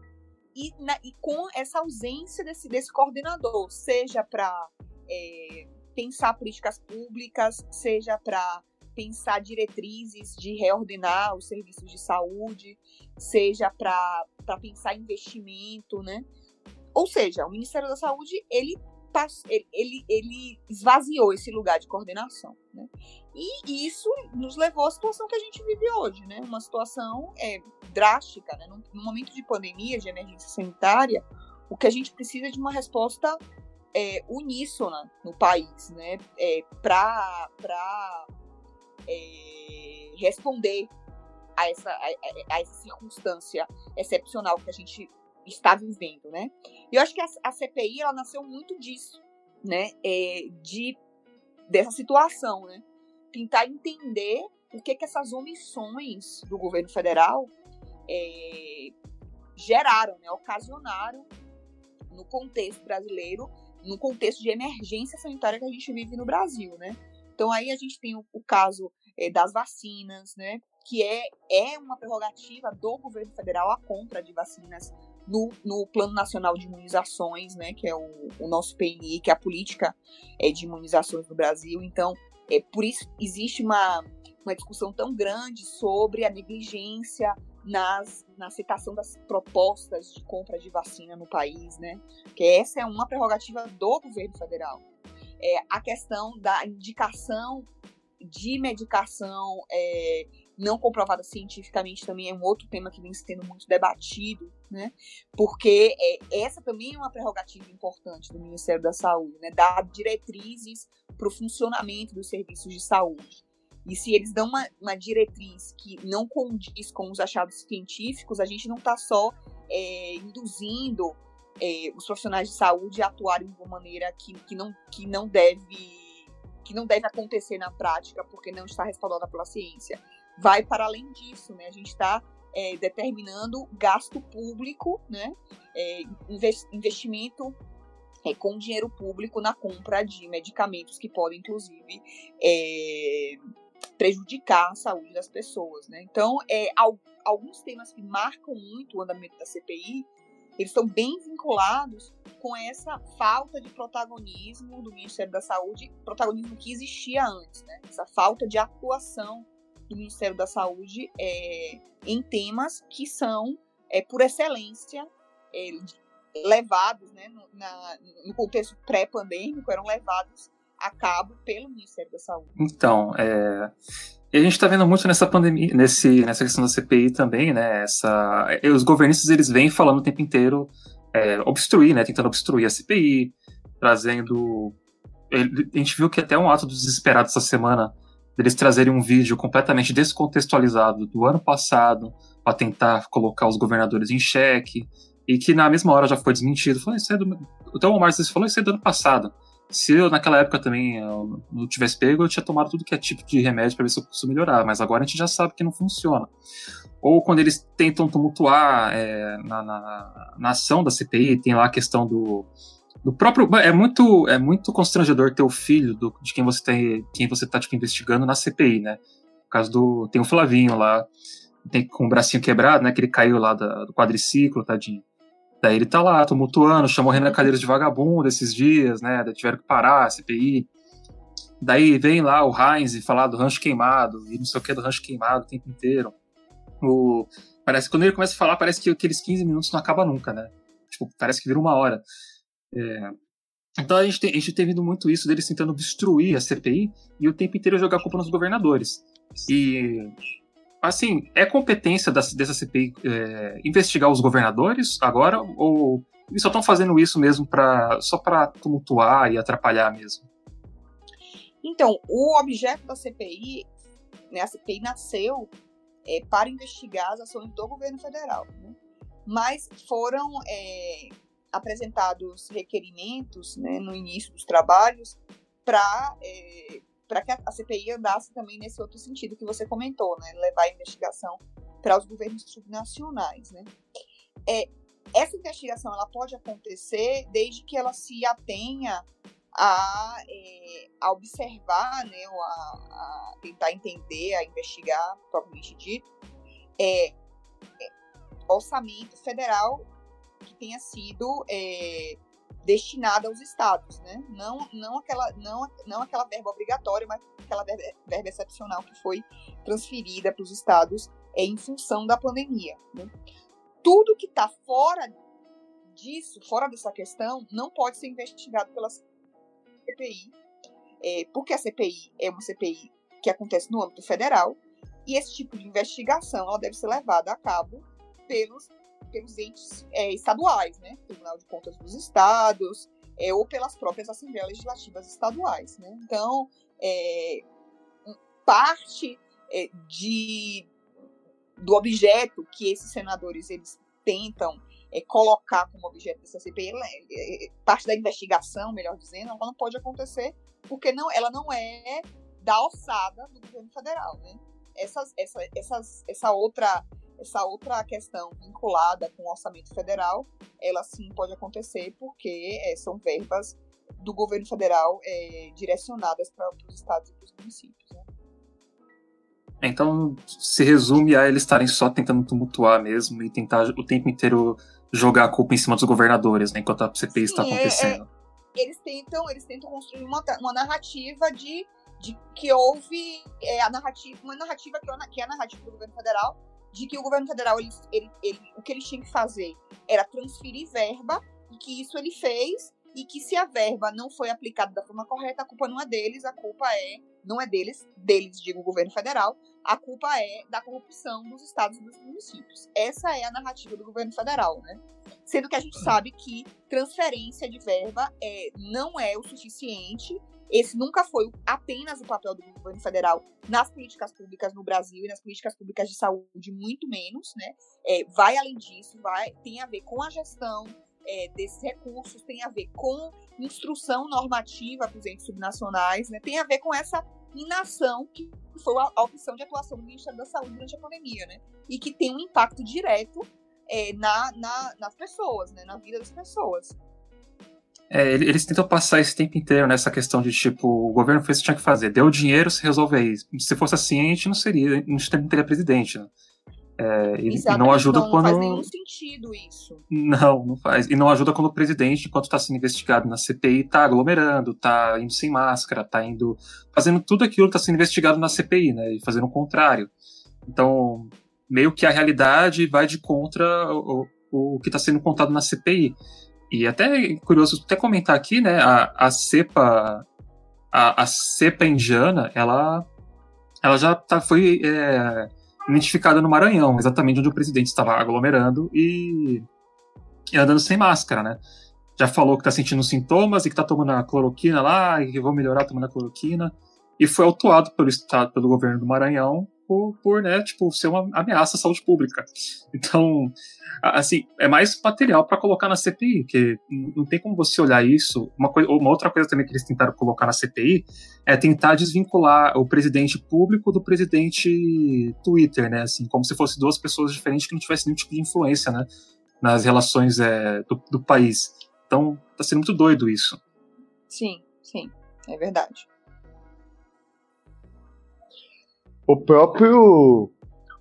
e, na, e com essa ausência desse, desse coordenador, seja para é, pensar políticas públicas, seja para pensar diretrizes de reordenar os serviços de saúde, seja para pensar investimento, né? Ou seja, o Ministério da Saúde ele ele, ele esvaziou esse lugar de coordenação. Né? E isso nos levou à situação que a gente vive hoje, né? uma situação é, drástica. Né? No, momento de pandemia, de emergência sanitária, o que a gente precisa é de uma resposta é, uníssona no país, né, é, para é, responder a essa, a, a, essa circunstância excepcional que a gente está vivendo, né? E eu acho que a, a CPI ela nasceu muito disso, né? É, de dessa situação, né? Tentar entender o que que essas omissões do governo federal é, geraram, né? Ocasionaram no contexto brasileiro, no contexto de emergência sanitária que a gente vive no Brasil, né? Então aí a gente tem o, o caso é, das vacinas, né? Que é, é uma prerrogativa do governo federal a compra de vacinas no, no Plano Nacional de Imunizações, né? Que é o, o nosso PNI, que é a política é, de imunizações no Brasil. Então, é, por isso existe uma, uma discussão tão grande sobre a negligência nas, na aceitação das propostas de compra de vacina no país, né? Que essa é uma prerrogativa do governo federal. É, a questão da indicação de medicação é, não comprovada cientificamente também é um outro tema que vem sendo muito debatido, né? Porque é, essa também é uma prerrogativa importante do Ministério da Saúde, né? Dar diretrizes para o funcionamento dos serviços de saúde. E se eles dão uma, uma diretriz que não condiz com os achados científicos, a gente não está só é, induzindo é, os profissionais de saúde a atuarem de uma maneira que, que, não, que não deve que não deve acontecer na prática porque não está respaldada pela ciência. Vai para além disso, né? A gente está é, determinando gasto público, né? É, investimento é, com dinheiro público na compra de medicamentos que podem, inclusive, é, prejudicar a saúde das pessoas, né? Então, é, alguns temas que marcam muito o andamento da CPI, eles estão bem vinculados com essa falta de protagonismo do Ministério da Saúde, protagonismo que existia antes, né? Essa falta de atuação do Ministério da Saúde é, em temas que são, é, por excelência, é, levados, né, no, na, no contexto pré-pandêmico, eram levados a cabo pelo Ministério da Saúde. Então, é, a gente está vendo muito nessa pandemia, nesse, nessa questão da CPI também, né? Essa, os governistas eles vêm falando o tempo inteiro é, obstruir, né? Tentando obstruir a CPI, trazendo. A gente viu que até um ato desesperado essa semana deles trazerem um vídeo completamente descontextualizado do ano passado para tentar colocar os governadores em xeque e que na mesma hora já foi desmentido. Falou, isso é do... Então o Márcio falou isso é do ano passado. Se eu naquela época também não tivesse pego, eu tinha tomado tudo que é tipo de remédio para ver se eu consigo melhorar, mas agora a gente já sabe que não funciona. Ou quando eles tentam tumultuar é, na, na, na ação da CPI, tem lá a questão do, do próprio é muito é muito constrangedor ter o filho do, de quem você tem quem você tá tipo, investigando na CPI, né? No caso do tem o Flavinho lá, tem com o bracinho quebrado, né? Que ele caiu lá da, do quadriciclo, tadinho. Daí ele tá lá, tumultuando, chamou Renan Cadeiras de vagabundo esses dias, né? Tiveram que parar a CPI. Daí vem lá o Heinz falar do rancho queimado, e não sei o que do rancho queimado o tempo inteiro. O, parece quando ele começa a falar, parece que aqueles 15 minutos não acaba nunca, né? Tipo, parece que vira uma hora. É, então a gente, tem, a gente tem vindo muito isso deles tentando obstruir a CPI e o tempo inteiro jogar a culpa nos governadores. E assim, é competência da, dessa CPI é, investigar os governadores agora ou eles só estão fazendo isso mesmo para só para tumultuar e atrapalhar mesmo? Então, o objeto da CPI, né, a CPI nasceu é, para investigar as ações do governo federal, né? mas foram é, apresentados requerimentos né, no início dos trabalhos para é, para que a CPI andasse também nesse outro sentido que você comentou, né? Levar a investigação para os governos subnacionais, né? É, essa investigação ela pode acontecer desde que ela se atenha a, é, a observar, né, ou a, a, tentar entender, a investigar, propriamente dito, é, é, orçamento federal que tenha sido é, destinada aos estados, né? Não, não, aquela, não, não aquela verba obrigatória, mas aquela verba, verba excepcional que foi transferida para os estados é, em função da pandemia. Né? Tudo que está fora disso, fora dessa questão, não pode ser investigado pela CPI, é, porque a CPI é uma CPI que acontece no âmbito federal, e esse tipo de investigação ela deve ser levada a cabo pelos pelos entes é, estaduais, né? Tribunal de Contas dos Estados, é, ou pelas próprias Assembleias Legislativas Estaduais. Né? Então, é, parte é, de, do objeto que esses senadores eles tentam é, colocar como objeto dessa CPI, é, parte da investigação, melhor dizendo, ela não pode acontecer porque não, ela não é da alçada do governo federal, né? Essas, essa, essas, essa outra essa outra questão vinculada com o orçamento federal, ela sim pode acontecer porque é, são verbas do governo federal é, direcionadas para os estados e para os municípios. Né? Então se resume a eles estarem só tentando tumultuar mesmo e tentar o tempo inteiro jogar a culpa em cima dos governadores, né, enquanto a CPI está acontecendo. É, é, eles tentam, eles tentam construir uma, uma narrativa de, de que houve é, a narrativa, uma narrativa que, é que é a narrativa do governo federal, de que o governo federal ele, ele, ele, o que eles tinham que fazer era transferir verba e que isso ele fez e que se a verba não foi aplicada da forma correta, a culpa não é deles, a culpa é não é deles, deles digo o governo federal, a culpa é da corrupção dos estados e dos municípios. Essa é a narrativa do governo federal, né? Sendo que a gente sabe que transferência de verba é, não é o suficiente. Esse nunca foi apenas o papel do governo federal nas políticas públicas no Brasil e nas políticas públicas de saúde, muito menos, né? É, vai além disso, vai, tem a ver com a gestão é, desses recursos, tem a ver com instrução normativa para os entes subnacionais, né? tem a ver com essa inação que foi a, opção de atuação do Ministério da Saúde durante a pandemia, né? E que tem um impacto direto é, na, na, nas pessoas, né? Na vida das pessoas. É, eles tentam passar esse tempo inteiro nessa questão de tipo, o governo fez o que tinha que fazer, deu dinheiro, se resolve aí. Se fosse assim, a gente não seria, a gente não teria presidente, né? É, e, e, não ajuda não, quando. Não faz nenhum sentido isso. Não, não faz. E não ajuda quando o presidente, enquanto está sendo investigado na CPI, está aglomerando, está indo sem máscara, está indo. fazendo tudo aquilo que está sendo investigado na CPI, né? E fazendo o contrário. Então, meio que a realidade vai de contra o, o que está sendo contado na CPI. E até curioso até comentar aqui, né? A, a cepa. A, a cepa indiana, ela. Ela já tá, foi. É, identificada no Maranhão, exatamente onde o presidente estava aglomerando e, e andando sem máscara, né? Já falou que está sentindo sintomas e que está tomando a cloroquina lá e que vão melhorar tomando a cloroquina. E foi autuado pelo Estado, pelo governo do Maranhão, por, por né, tipo, ser uma ameaça à saúde pública. Então, assim, é mais material para colocar na CPI, que não tem como você olhar isso. Uma, coisa, uma outra coisa também que eles tentaram colocar na CPI é tentar desvincular o presidente público do presidente Twitter, né? Assim, como se fossem duas pessoas diferentes que não tivessem nenhum tipo de influência, né? Nas relações é, do, do país. Então, tá sendo muito doido isso. Sim, sim, é verdade. O próprio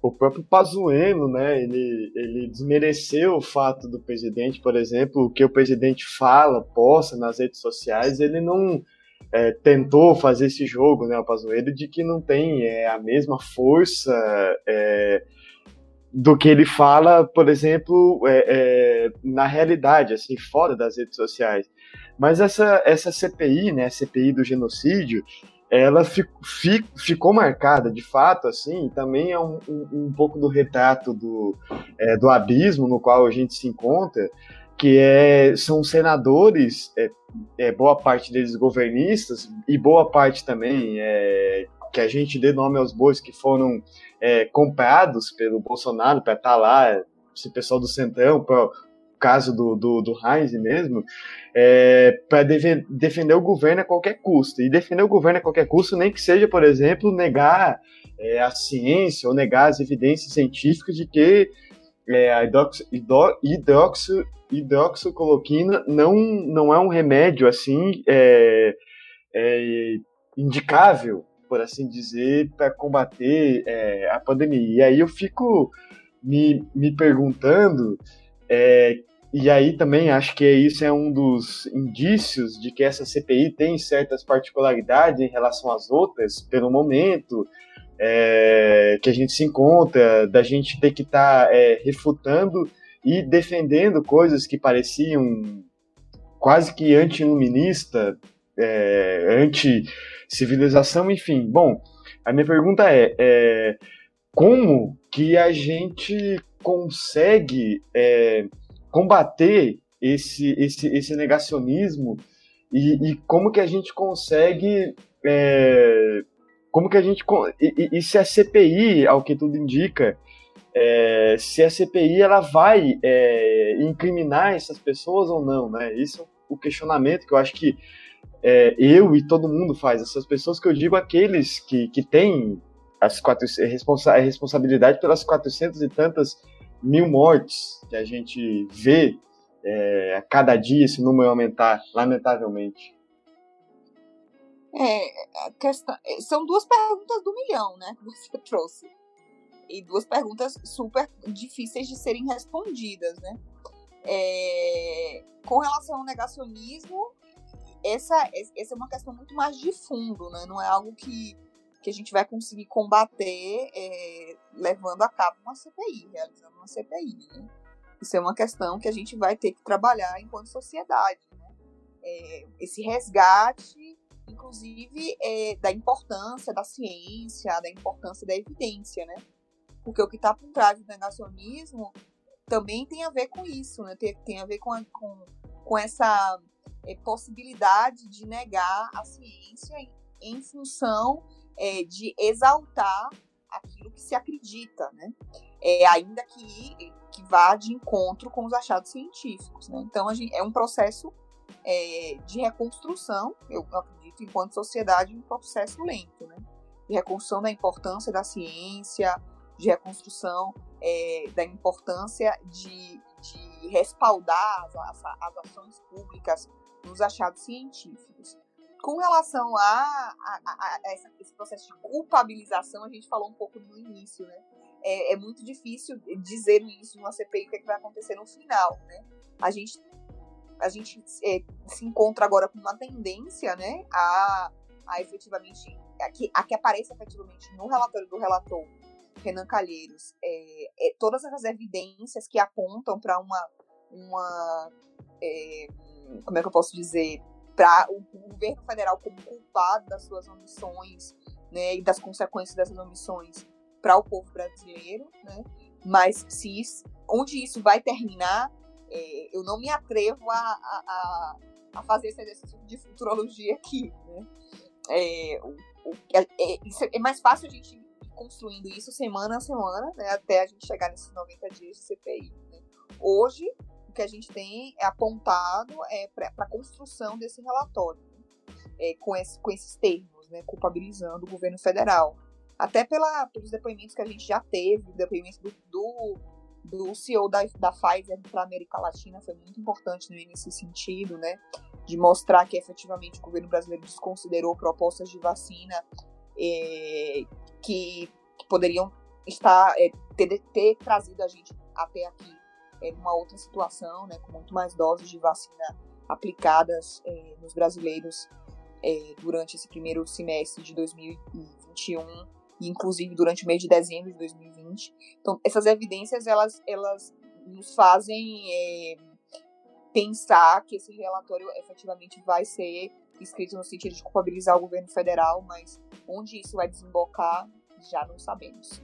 o próprio Pazuello, né, ele, ele desmereceu o fato do presidente, por exemplo, o que o presidente fala, posta nas redes sociais, ele não é, tentou fazer esse jogo, né, o Pazuello, de que não tem é, a mesma força é, do que ele fala, por exemplo, é, é, na realidade, assim, fora das redes sociais. Mas essa, essa CPI, né, CPI do genocídio, ela fico, fico, ficou marcada, de fato, assim, também é um, um, um pouco do retrato do, é, do abismo no qual a gente se encontra, que é, são senadores, é, é, boa parte deles governistas, e boa parte também é, que a gente dê nome aos bois que foram é, comprados pelo Bolsonaro para estar tá lá, esse pessoal do Centrão, caso do, do, do Heinz mesmo, é, para defender o governo a qualquer custo. E defender o governo a qualquer custo, nem que seja, por exemplo, negar é, a ciência ou negar as evidências científicas de que é, a hidroxo, hidroxocoloquina não, não é um remédio assim é, é, indicável, por assim dizer, para combater é, a pandemia. E aí eu fico me, me perguntando é, e aí também acho que isso é um dos indícios de que essa CPI tem certas particularidades em relação às outras, pelo momento é, que a gente se encontra, da gente ter que estar tá, é, refutando e defendendo coisas que pareciam quase que anti-iluminista, é, anti-civilização, enfim. Bom, a minha pergunta é, é como que a gente consegue é, combater esse, esse, esse negacionismo e, e como que a gente consegue. É, como que a gente. E, e, se a CPI, ao que tudo indica, é, se a CPI ela vai é, incriminar essas pessoas ou não, né? Isso é o questionamento que eu acho que é, eu e todo mundo faz. Essas pessoas que eu digo, aqueles que, que têm as quatro, responsa, a responsabilidade pelas 400 e tantas mil mortes que a gente vê é, a cada dia esse número aumentar, lamentavelmente. É, questão, é, são duas perguntas do milhão, né, que você [LAUGHS] trouxe. E duas perguntas super difíceis de serem respondidas, né? É, com relação ao negacionismo, essa, essa é uma questão muito mais de fundo, né? Não é algo que, que a gente vai conseguir combater é, levando a cabo uma CPI, realizando uma CPI, né? Isso é uma questão que a gente vai ter que trabalhar enquanto sociedade. Né? É, esse resgate, inclusive, é, da importância da ciência, da importância da evidência, né? Porque o que está por trás do negacionismo também tem a ver com isso, né? Tem, tem a ver com, a, com, com essa é, possibilidade de negar a ciência em, em função é, de exaltar aquilo que se acredita, né? É, ainda que que vá de encontro com os achados científicos. Né? Então, gente, é um processo é, de reconstrução, eu acredito, enquanto sociedade, um processo lento, né? de reconstrução da importância da ciência, de reconstrução é, da importância de, de respaldar as, as, as, ações públicas nos achados científicos. Com relação a, a, a, a esse processo de culpabilização, a gente falou um pouco no início, né? é, é muito difícil dizer isso numa CPI o que, é que vai acontecer no final, né? A gente, a gente é, se encontra agora com uma tendência, né, a, a efetivamente, a que, a que apareça efetivamente no relatório do relator Renan Calheiros, é, é todas essas evidências que apontam para uma, uma é, como é que eu posso dizer, para o, governo federal como culpado das suas omissões, né, e das consequências dessas omissões para o povo brasileiro, né? Mas se isso, onde isso vai terminar, é, eu não me atrevo a, a, a, fazer esse exercício de futurologia aqui, né? É, é, é, é, mais fácil a gente ir construindo isso semana a semana, né? Até a gente chegar nesses 90 dias de CPI. Né? Hoje, o que a gente tem é apontado é para a construção desse relatório, né? é, com, esse, com esses termos, né? culpabilizando o governo federal até pela, pelos depoimentos que a gente já teve, o depoimento do, do, do CEO da, da Pfizer para a América Latina foi muito importante né, nesse sentido, né? De mostrar que efetivamente o governo brasileiro desconsiderou propostas de vacina é, que, que, poderiam estar é, ter, ter, trazido a gente até aqui é, numa outra situação, né? Com muito mais doses de vacina aplicadas é, nos brasileiros é, durante esse primeiro semestre de 2021 inclusive durante o mês de dezembro de 2020. Então, essas evidências, elas, elas nos fazem é, pensar que esse relatório efetivamente vai ser escrito no sentido de culpabilizar o governo federal, mas onde isso vai desembocar, já não sabemos.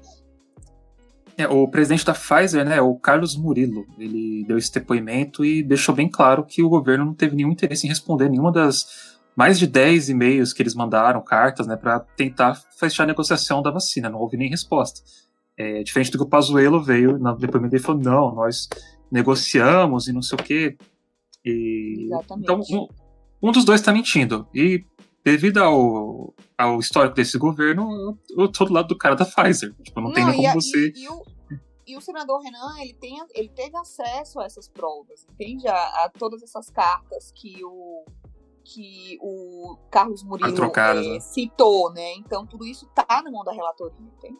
É, o presidente da Pfizer, né, o Carlos Murilo, ele deu esse depoimento e deixou bem claro que o governo não teve nenhum interesse em responder nenhuma das mais de 10 e-mails que eles mandaram, cartas, né, para tentar fechar a negociação da vacina. Não houve nem resposta. É, diferente do que o Pazuello veio no depoimento dele falou: não, nós negociamos e não sei o quê. E, Exatamente. Então, um, um dos dois está mentindo. E devido ao, ao histórico desse governo, eu, eu tô do lado do cara da Pfizer. Tipo, não, não tem nem como a, você. E, e, o, e, o, senador Renan, ele, tem, ele teve acesso a essas provas, entende? A, a todas essas cartas que o que o Carlos Murilo é, né? citou, né? Então tudo isso tá na mão da relatoria, entende?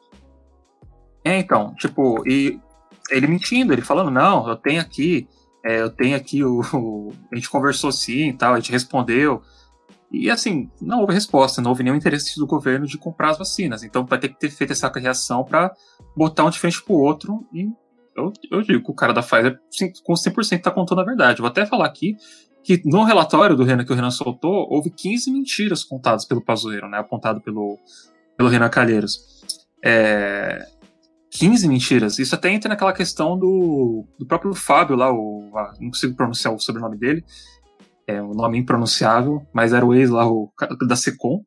É, então, tipo, e ele mentindo, ele falando, não, eu tenho aqui, é, eu tenho aqui o, o, A gente conversou sim e tal, a gente respondeu. E assim, não houve resposta, não houve nenhum interesse do governo de comprar as vacinas. Então vai ter que ter feito essa reação para botar um de frente pro outro. E eu, eu digo o cara da Pfizer com 100% tá contando a verdade. vou até falar aqui que no relatório do Renan que o Renan soltou, houve 15 mentiras contadas pelo Pazuello, né, apontado pelo, pelo Renan Calheiros. É, 15 mentiras. Isso até entra naquela questão do, do próprio Fábio lá, o, não consigo pronunciar o sobrenome dele, é um nome impronunciável, mas era o ex lá, o da Secom,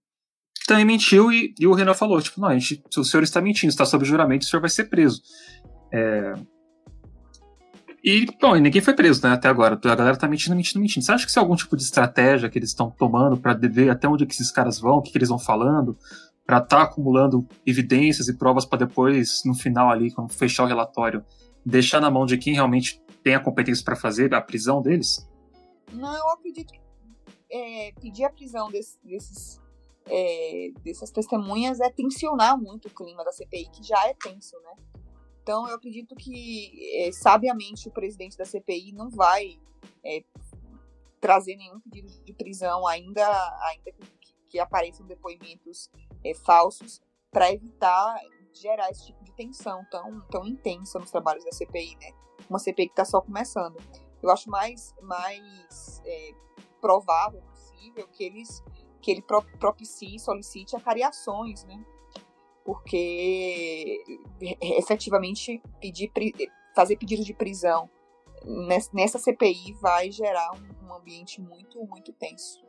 que também mentiu e, e o Renan falou, tipo, não, a gente, o senhor está mentindo, está sob juramento, o senhor vai ser preso. É... E, bom, e ninguém foi preso, né, até agora. A galera tá mentindo, mentindo, mentindo. Você acha que isso é algum tipo de estratégia que eles estão tomando para ver até onde que esses caras vão, o que, que eles vão falando, para estar tá acumulando evidências e provas para depois, no final ali, quando fechar o relatório, deixar na mão de quem realmente tem a competência para fazer a prisão deles? Não, eu acredito que é, pedir a prisão desse, desses, é, dessas testemunhas é tensionar muito o clima da CPI, que já é tenso, né? Então, eu acredito que, é, sabiamente, o presidente da CPI não vai é, trazer nenhum pedido de prisão, ainda, ainda que, que apareçam depoimentos é, falsos, para evitar gerar esse tipo de tensão tão, tão intensa nos trabalhos da CPI, né? Uma CPI que está só começando eu acho mais, mais é, provável possível que eles que ele propicie, solicite acariações, né? Porque efetivamente pedir, fazer pedido de prisão nessa CPI vai gerar um ambiente muito, muito tenso.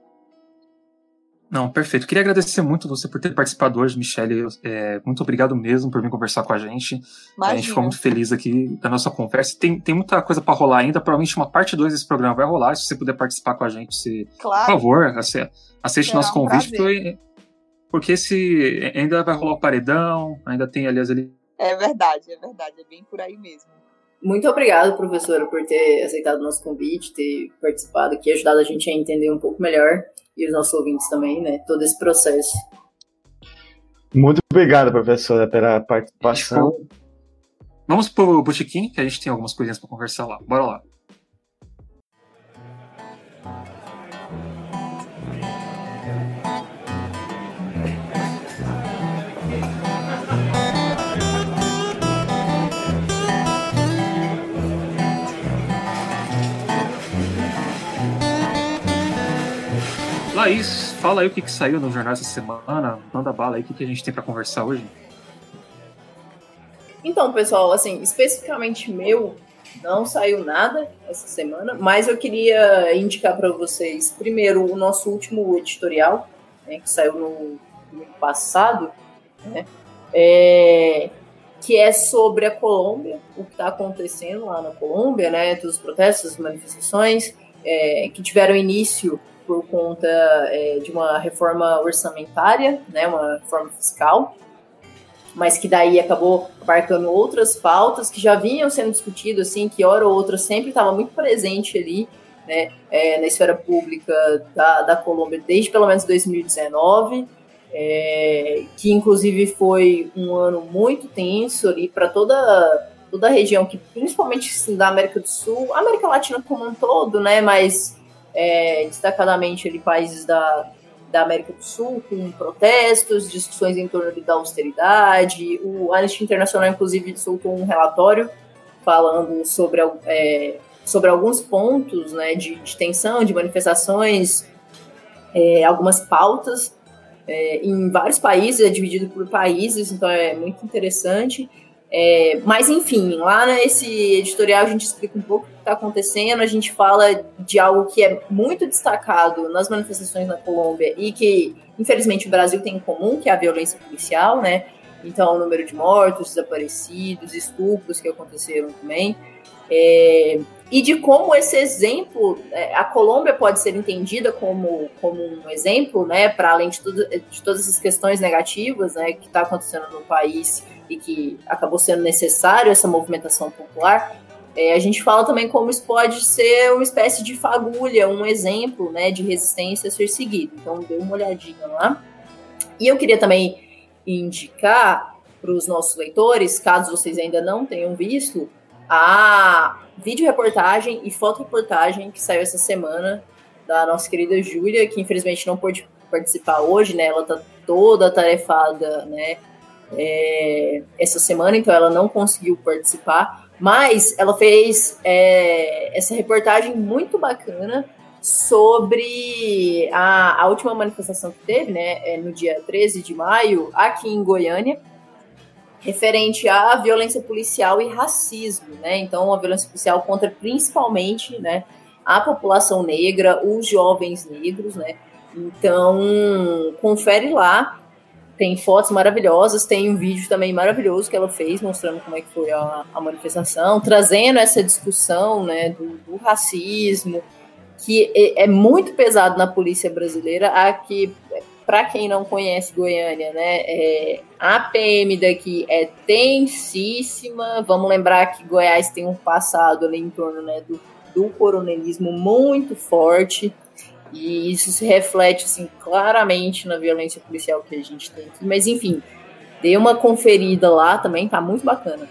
Não, perfeito. Queria agradecer muito você por ter participado hoje, Michelle. É, muito obrigado mesmo por vir conversar com a gente. Imagina. A gente ficou muito feliz aqui da nossa conversa. Tem, tem muita coisa para rolar ainda. Provavelmente uma parte 2 desse programa vai rolar. Se você puder participar com a gente, se, claro. por favor, aceite nosso um convite. Porque, porque se ainda vai rolar o paredão, ainda tem, aliás, ali. É verdade, é verdade. É bem por aí mesmo. Muito obrigado, professora, por ter aceitado o nosso convite, ter participado aqui, ajudado a gente a entender um pouco melhor e os nossos ouvintes também, né? Todo esse processo. Muito obrigado, professora, pela participação. Vamos pro Botequim, que a gente tem algumas coisinhas para conversar lá. Bora lá. Laís, fala aí o que, que saiu no jornal essa semana. Manda bala aí, o que, que a gente tem para conversar hoje. Então, pessoal, assim, especificamente meu, não saiu nada essa semana, mas eu queria indicar para vocês, primeiro, o nosso último editorial, né, que saiu no, no passado, né, é, que é sobre a Colômbia, o que está acontecendo lá na Colômbia, né, todos os protestos, as manifestações, é, que tiveram início por conta é, de uma reforma orçamentária, né, uma reforma fiscal, mas que daí acabou abarcando outras pautas que já vinham sendo discutidas, assim, que hora ou outra sempre estava muito presente ali, né, é, na esfera pública da, da Colômbia desde pelo menos 2019, é, que inclusive foi um ano muito tenso ali para toda toda a região que principalmente assim, da América do Sul, América Latina como um todo, né, mas é, destacadamente ali, países da, da América do Sul, com protestos, discussões em torno da austeridade. O Anistia Internacional, inclusive, soltou um relatório falando sobre, é, sobre alguns pontos né, de, de tensão, de manifestações, é, algumas pautas. É, em vários países, é dividido por países, então é muito interessante. É, mas enfim, lá nesse editorial a gente explica um pouco está acontecendo, a gente fala de algo que é muito destacado nas manifestações na Colômbia e que, infelizmente, o Brasil tem em comum, que é a violência policial, né? Então, o número de mortos, desaparecidos, estupros que aconteceram também. É, e de como esse exemplo, é, a Colômbia pode ser entendida como, como um exemplo, né, para além de, tudo, de todas essas questões negativas né, que está acontecendo no país e que acabou sendo necessário essa movimentação popular, é, a gente fala também como isso pode ser uma espécie de fagulha, um exemplo né, de resistência a ser seguido. Então, dê uma olhadinha lá. E eu queria também indicar para os nossos leitores, caso vocês ainda não tenham visto, a vídeo reportagem e foto reportagem que saiu essa semana da nossa querida Júlia, que infelizmente não pôde participar hoje, né? Ela está toda tarefada, né? é, essa semana, então ela não conseguiu participar, mas ela fez é, essa reportagem muito bacana sobre a, a, última manifestação que teve, né, é no dia 13 de maio, aqui em Goiânia, referente à violência policial e racismo, né? Então, a violência policial contra principalmente, né, a população negra, os jovens negros, né? Então, confere lá. Tem fotos maravilhosas, tem um vídeo também maravilhoso que ela fez mostrando como é que foi a, a manifestação, trazendo essa discussão, né, do, do racismo, que é, é, muito pesado na polícia brasileira. Aqui, para quem não conhece Goiânia, né, é, a PM daqui é tensíssima. Vamos lembrar que Goiás tem um passado ali em torno né, do, do coronelismo muito forte. E isso se reflete assim, claramente na violência policial que a gente tem aqui. Mas enfim, dei uma conferida lá também, tá muito bacana.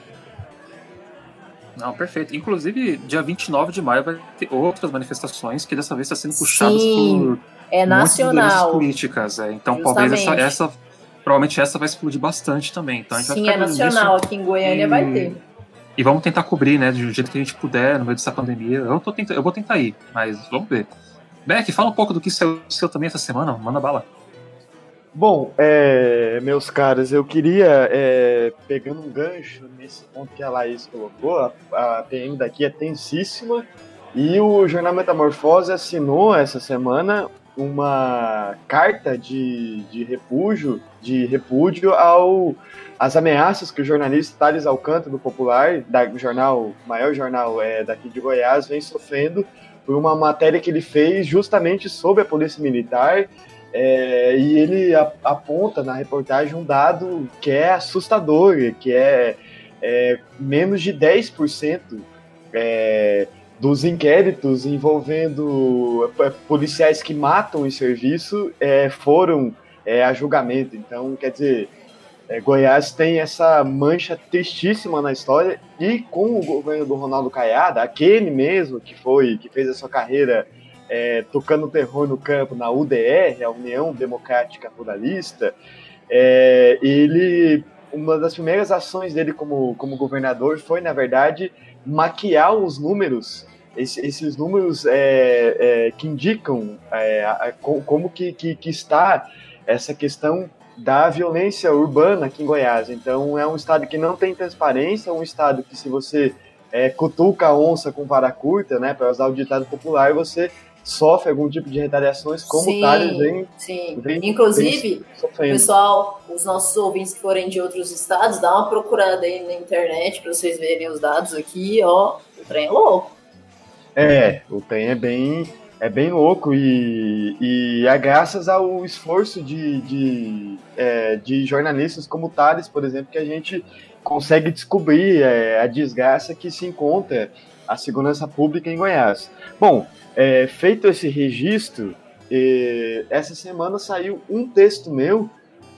Não, perfeito. Inclusive, dia 29 de maio vai ter outras manifestações que dessa vez está sendo puxadas Sim, por é nacional. políticas. É. Então, talvez essa, essa, provavelmente essa vai explodir bastante também. Então, a gente Sim, vai é nacional. Aqui em Goiânia e, vai ter. E vamos tentar cobrir, né, do jeito que a gente puder no meio dessa pandemia. Eu, tô tentando, eu vou tentar ir, mas vamos ver. Beck, fala um pouco do que saiu seu também essa semana, manda bala. Bom, é, meus caras, eu queria, é, pegando um gancho nesse ponto que a Laís colocou, a, a PM daqui é tensíssima e o Jornal Metamorfose assinou essa semana uma carta de, de repúdio, de repúdio ao as ameaças que o jornalista Thales Alcântara, do Popular, da jornal, maior jornal é, daqui de Goiás, vem sofrendo por uma matéria que ele fez justamente sobre a Polícia Militar. É, e ele aponta na reportagem um dado que é assustador, que é, é menos de 10% é, dos inquéritos envolvendo é, policiais que matam em serviço é, foram é, a julgamento. Então, quer dizer, é, Goiás tem essa mancha tristíssima na história e com o governo do Ronaldo Caiada, aquele mesmo que foi que fez a sua carreira é, tocando terror no campo na UDR, a União Democrática Ruralista, é, ele uma das primeiras ações dele como, como governador foi na verdade maquiar os números esse, esses números é, é, que indicam é, como que, que, que está essa questão da violência urbana aqui em Goiás. Então é um estado que não tem transparência, é um estado que se você é, cutuca a onça com vara curta, né, para usar o ditado popular, você sofre algum tipo de retaliações Thales vem, sim. Vem, Inclusive, vem pessoal, os nossos ouvintes que forem de outros estados, dá uma procurada aí na internet para vocês verem os dados aqui, ó, o trem é louco. É, o trem é bem é bem louco e, e é graças ao esforço de, de, é, de jornalistas como Thales, por exemplo, que a gente consegue descobrir é, a desgraça que se encontra a segurança pública em Goiás. Bom, é, feito esse registro, essa semana saiu um texto meu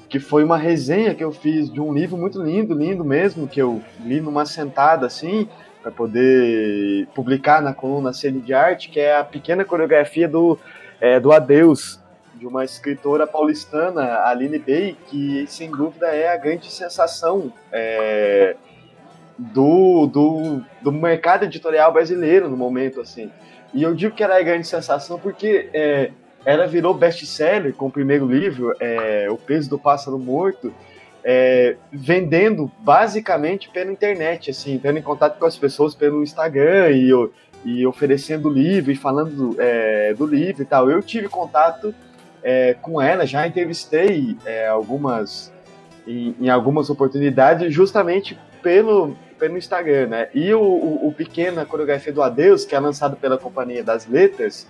que foi uma resenha que eu fiz de um livro muito lindo, lindo mesmo, que eu li numa sentada assim, para poder publicar na coluna Cena de Arte, que é a pequena coreografia do, é, do Adeus, de uma escritora paulistana, Aline Bey, que sem dúvida é a grande sensação é, do, do, do mercado editorial brasileiro no momento, assim. E eu digo que ela é a grande sensação porque é, ela virou best-seller com o primeiro livro, é, O Peso do Pássaro Morto, é, vendendo basicamente pela internet, assim, entrando em contato com as pessoas pelo Instagram e, e oferecendo livro e falando é, do livro e tal. Eu tive contato é, com ela, já entrevistei é, algumas em, em, algumas oportunidades justamente pelo, pelo Instagram, né? E o, o, o Pequena Coreografia do Adeus, que é lançado pela Companhia das Letras,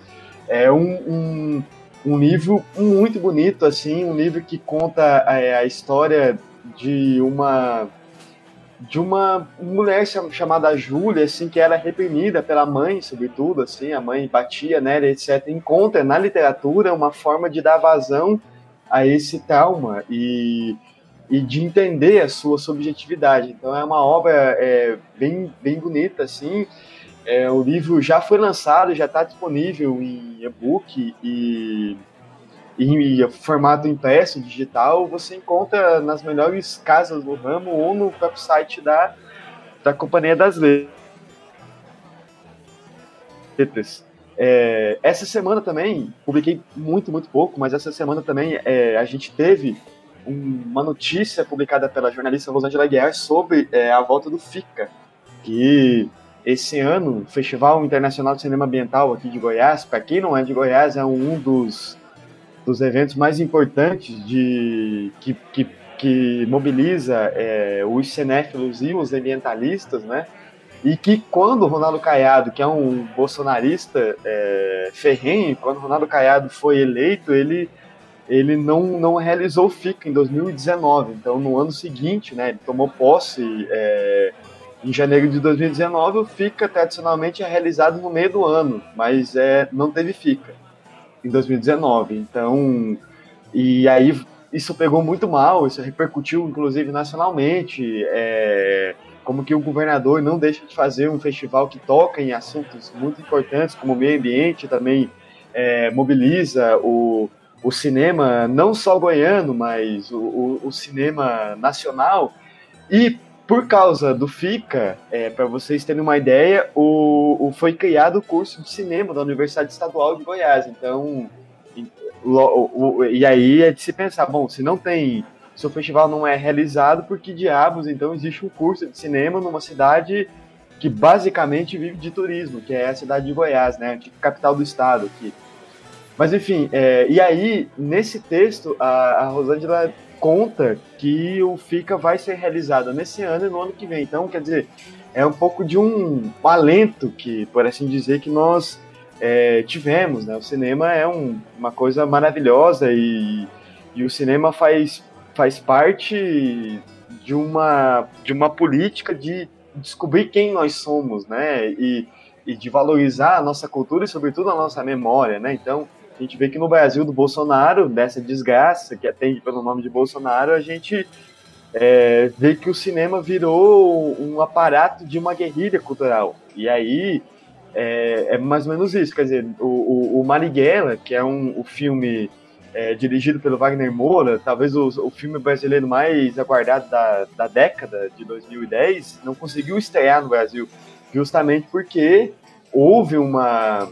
é um, um um livro muito bonito, assim, um livro que conta é, a história de uma de uma mulher chamada Júlia, assim, que era reprimida pela mãe, sobretudo, assim, a mãe batia nela, etc. Encontra na literatura uma forma de dar vazão a esse trauma e, e de entender a sua subjetividade. Então é uma obra é, bem, bem bonita, assim, é, o livro já foi lançado, já está disponível em e-book e em formato impresso, digital, você encontra nas melhores casas do ramo ou no próprio site da, da Companhia das Letras. É, essa semana também, publiquei muito, muito pouco, mas essa semana também é, a gente teve um, uma notícia publicada pela jornalista Rosângela Guiar sobre é, a volta do FICA, que esse ano, o Festival Internacional de Cinema Ambiental aqui de Goiás, para quem não é de Goiás, é um dos, dos eventos mais importantes de que, que, que mobiliza é, os cinéfilos e os ambientalistas, né? E que quando o Ronaldo Caiado, que é um bolsonarista é, ferrenho, quando o Ronaldo Caiado foi eleito, ele, ele não, não realizou o FICA em 2019. Então, no ano seguinte, né, ele tomou posse é, em janeiro de 2019. O FICA, tradicionalmente, é realizado no meio do ano, mas é, não teve FICA em 2019. Então, e aí isso pegou muito mal, isso repercutiu, inclusive, nacionalmente. É, como que o governador não deixa de fazer um festival que toca em assuntos muito importantes, como meio ambiente, também é, mobiliza o, o cinema, não só goiano, mas o, o, o cinema nacional. E por causa do FICA, é, para vocês terem uma ideia, o, o, foi criado o curso de cinema da Universidade Estadual de Goiás. Então, e, o, e aí é de se pensar, bom, se não tem seu festival não é realizado, por que diabos então existe um curso de cinema numa cidade que basicamente vive de turismo, que é a cidade de Goiás, né, a capital do estado aqui. Mas enfim, é, e aí, nesse texto, a, a Rosângela conta que o FICA vai ser realizado nesse ano e no ano que vem. Então, quer dizer, é um pouco de um, alento que, por assim dizer, que nós é, tivemos, né? O cinema é um, uma coisa maravilhosa e, e o cinema faz faz parte de uma, de uma política de descobrir quem nós somos, né? E, e de valorizar a nossa cultura e, sobretudo, a nossa memória, né? Então, a gente vê que no Brasil do Bolsonaro, dessa desgraça que atende pelo nome de Bolsonaro, a gente é, vê que o cinema virou um aparato de uma guerrilha cultural. E aí é, é mais ou menos isso. Quer dizer, o, o, o Marighella, que é um, o filme é, dirigido pelo Wagner Moura, talvez o, o filme brasileiro mais aguardado da, da década de 2010, não conseguiu estrear no Brasil, justamente porque houve uma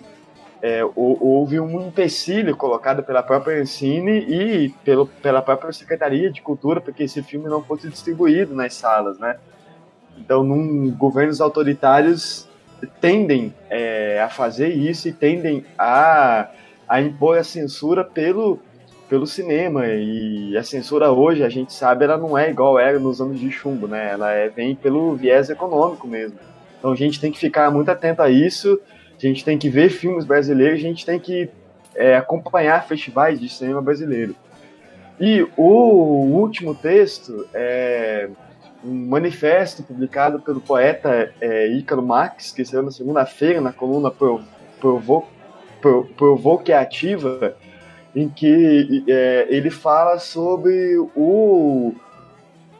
é, houve um empecilho colocado pela própria Ancine e pelo, pela própria Secretaria de Cultura para que esse filme não fosse distribuído nas salas, né? Então, num, governos autoritários tendem é, a fazer isso e tendem a, a impor a censura pelo, pelo cinema e a censura hoje, a gente sabe, ela não é igual era nos anos de chumbo, né? Ela é, vem pelo viés econômico mesmo. Então a gente tem que ficar muito atento a isso, a gente tem que ver filmes brasileiros, a gente tem que é, acompanhar festivais de cinema brasileiro. E o último texto é um manifesto publicado pelo poeta é, Ícaro Marx, que saiu na segunda-feira na coluna Provo, Provo, Provocativa, em que é, ele fala sobre o.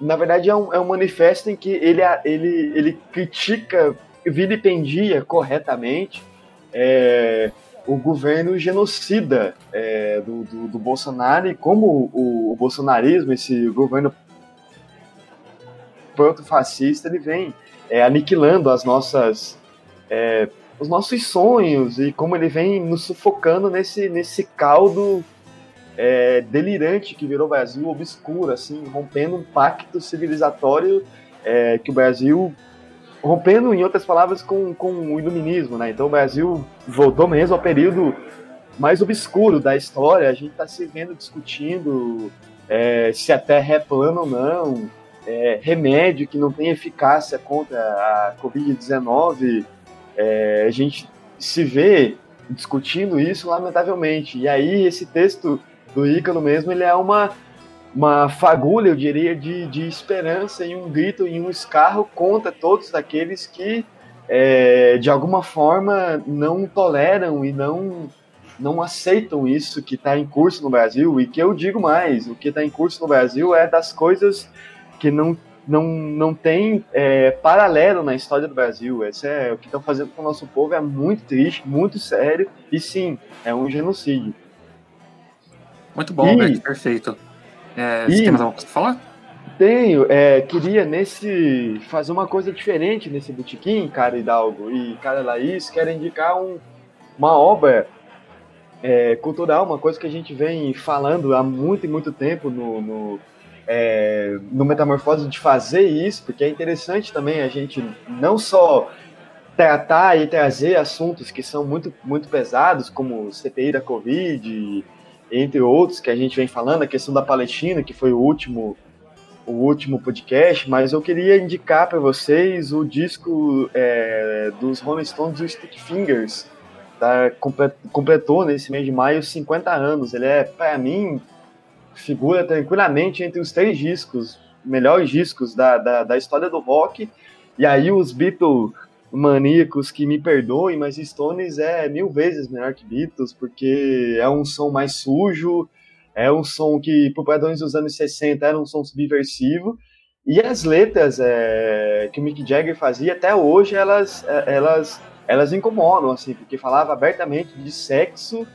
Na verdade, é um, é um manifesto em que ele, ele, ele critica, vilipendia corretamente é, o governo genocida é, do, do, do, Bolsonaro e como o, o bolsonarismo, esse governo proto-fascista, ele vem é, aniquilando as nossas é, os nossos sonhos e como ele vem nos sufocando nesse, nesse caldo é, delirante que virou o Brasil, obscuro, assim, rompendo um pacto civilizatório é, que o Brasil rompendo, em outras palavras, com, com o iluminismo, né? Então o Brasil voltou mesmo ao período mais obscuro da história. A gente está se vendo discutindo é, se a Terra é plana ou não, é, remédio que não tem eficácia contra a Covid-19 é, a gente se vê discutindo isso lamentavelmente. E aí esse texto do Ícaro mesmo, ele é uma, uma fagulha, eu diria, de, de esperança e um grito e um escarro contra todos aqueles que, é, de alguma forma, não toleram e não, não aceitam isso que está em curso no Brasil. E que eu digo mais, o que está em curso no Brasil é das coisas que não não, não tem é, paralelo na história do Brasil. Esse é o que estão fazendo com o nosso povo é muito triste, muito sério e sim, é um genocídio. Muito bom, e, Beck, perfeito. É, e, você tem mais alguma coisa pra falar? Tenho, é, queria nesse fazer uma coisa diferente nesse botequim, cara Hidalgo e cara Laís, quero indicar um, uma obra é, cultural, uma coisa que a gente vem falando há muito e muito tempo no, no é, no Metamorfose de fazer isso, porque é interessante também a gente não só tratar e trazer assuntos que são muito, muito pesados, como CPI da Covid, entre outros que a gente vem falando, a questão da Palestina, que foi o último o último podcast, mas eu queria indicar para vocês o disco é, dos Rolling Stones do Stick Fingers, tá, completou nesse mês de maio 50 anos. Ele é, para mim, figura tranquilamente entre os três discos, melhores discos da, da, da história do rock. E aí os Beatles maníacos que me perdoem, mas Stones é mil vezes melhor que Beatles, porque é um som mais sujo, é um som que, por padrões dos anos 60, era um som subversivo, e as letras é, que o Mick Jagger fazia, até hoje, elas, é, elas, elas incomodam, assim, porque falava abertamente de sexo,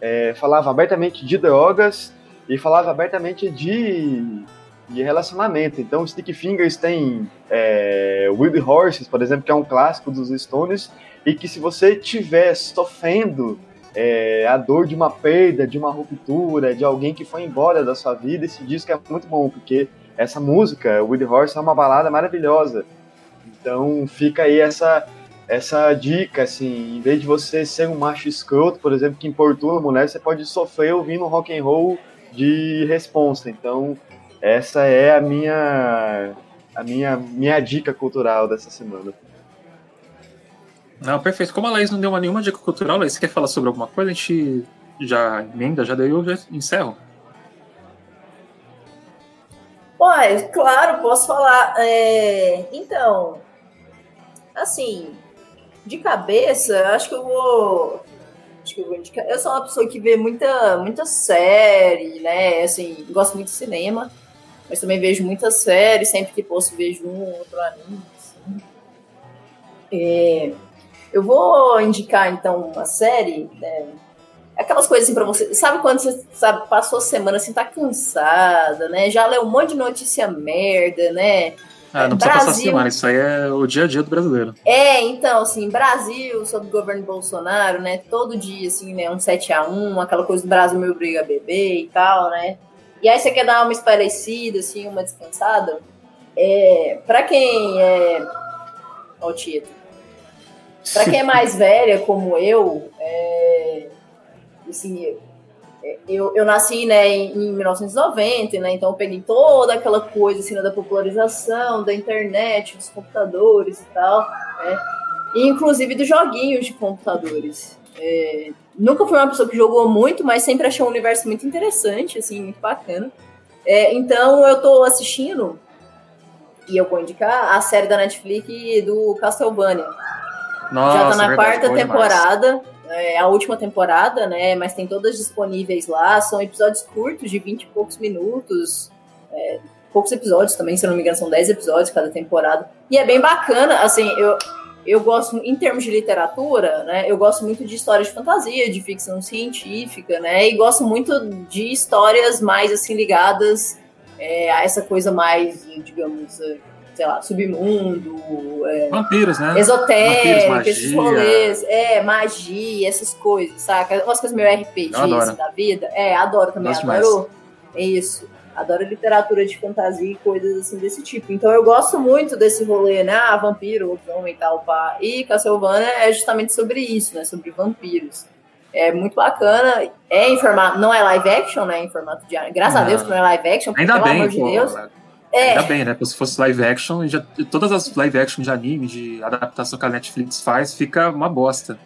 é, falava abertamente de drogas, e falava abertamente de de relacionamento. Então, Stick Fingers tem é, Wild Horses, por exemplo, que é um clássico dos Stones, e que se você estiver sofrendo é, a dor de uma perda, de uma ruptura, de alguém que foi embora da sua vida, esse disco é muito bom, porque essa música, Wild Horse, é uma balada maravilhosa. Então, fica aí essa essa dica, assim, em vez de você ser um macho escroto, por exemplo, que importuna a mulher, você pode sofrer ouvindo rock and roll de responsa. Então, essa é a minha a minha minha dica cultural dessa semana. Não, perfeito. Como a Laís não deu uma, nenhuma dica cultural, Laís, você quer falar sobre alguma coisa? A gente já emenda, já deu, eu já encerro. Pois, claro, posso falar. É, então, assim, de cabeça, acho que eu vou. Acho que eu vou indicar. Eu sou uma pessoa que vê muita, muita série, né? Assim, gosto muito de cinema mas também vejo muitas séries, sempre que posso vejo um ou outro anime. Assim. É, eu vou indicar então uma série, né, aquelas coisas assim pra você. Sabe quando você sabe, passou a semana assim, tá cansada, né? Já leu um monte de notícia merda, né? Ah, não precisa Brasil... passar semana, isso aí é o dia a dia do brasileiro. É, então, assim, Brasil, sob o governo Bolsonaro, né? Todo dia, assim, né? Um 7x1, aquela coisa do Brasil me obriga a beber e tal, né? E aí você quer dar uma esparecida, assim, uma descansada. É, para quem é. Ó, o Tito. Pra quem é mais velha, como eu, é, assim, eu, eu nasci né, em, 1990, né, então eu peguei toda aquela coisa assim, né, da popularização, da internet, dos computadores e tal, né, e inclusive dos joguinhos de computadores. É, nunca fui uma pessoa que jogou muito, mas sempre achei um universo muito interessante, assim, muito bacana. É, então eu tô assistindo, e eu vou indicar, a série da Netflix do Castlevania. Nossa, Já tá na verdade, quarta temporada, é a última temporada, né? Mas tem todas disponíveis lá. São episódios curtos, de 20 e poucos minutos. É, poucos episódios também, se eu não me engano, são 10 episódios cada temporada. E é bem bacana, assim, eu, eu gosto, em termos de literatura, né, eu gosto muito de histórias de fantasia, de ficção científica, né, e gosto muito de histórias mais, assim, ligadas é, a essa coisa mais, digamos, é, sei lá, submundo, é, vampiros, né? Esotérico, esses rolês, é, magia, essas coisas, saca? Umas coisas meio RPG assim, da vida. É, adoro também, adoro. Mais. Isso adoro literatura de fantasia e coisas assim desse tipo. Então eu gosto muito desse rolê, né? Ah, vampiro, homem e tal, pá. E Castlevania é justamente sobre isso, né? Sobre vampiros. É muito bacana. É em formato. Não é live action, né? Em formato de. Graças não. a Deus que não é live action, porque, Ainda pelo bem, amor de pô, Deus. É. Ainda bem, né? Porque se fosse live action, já, todas as live action de anime, de adaptação que a Netflix faz, fica uma bosta.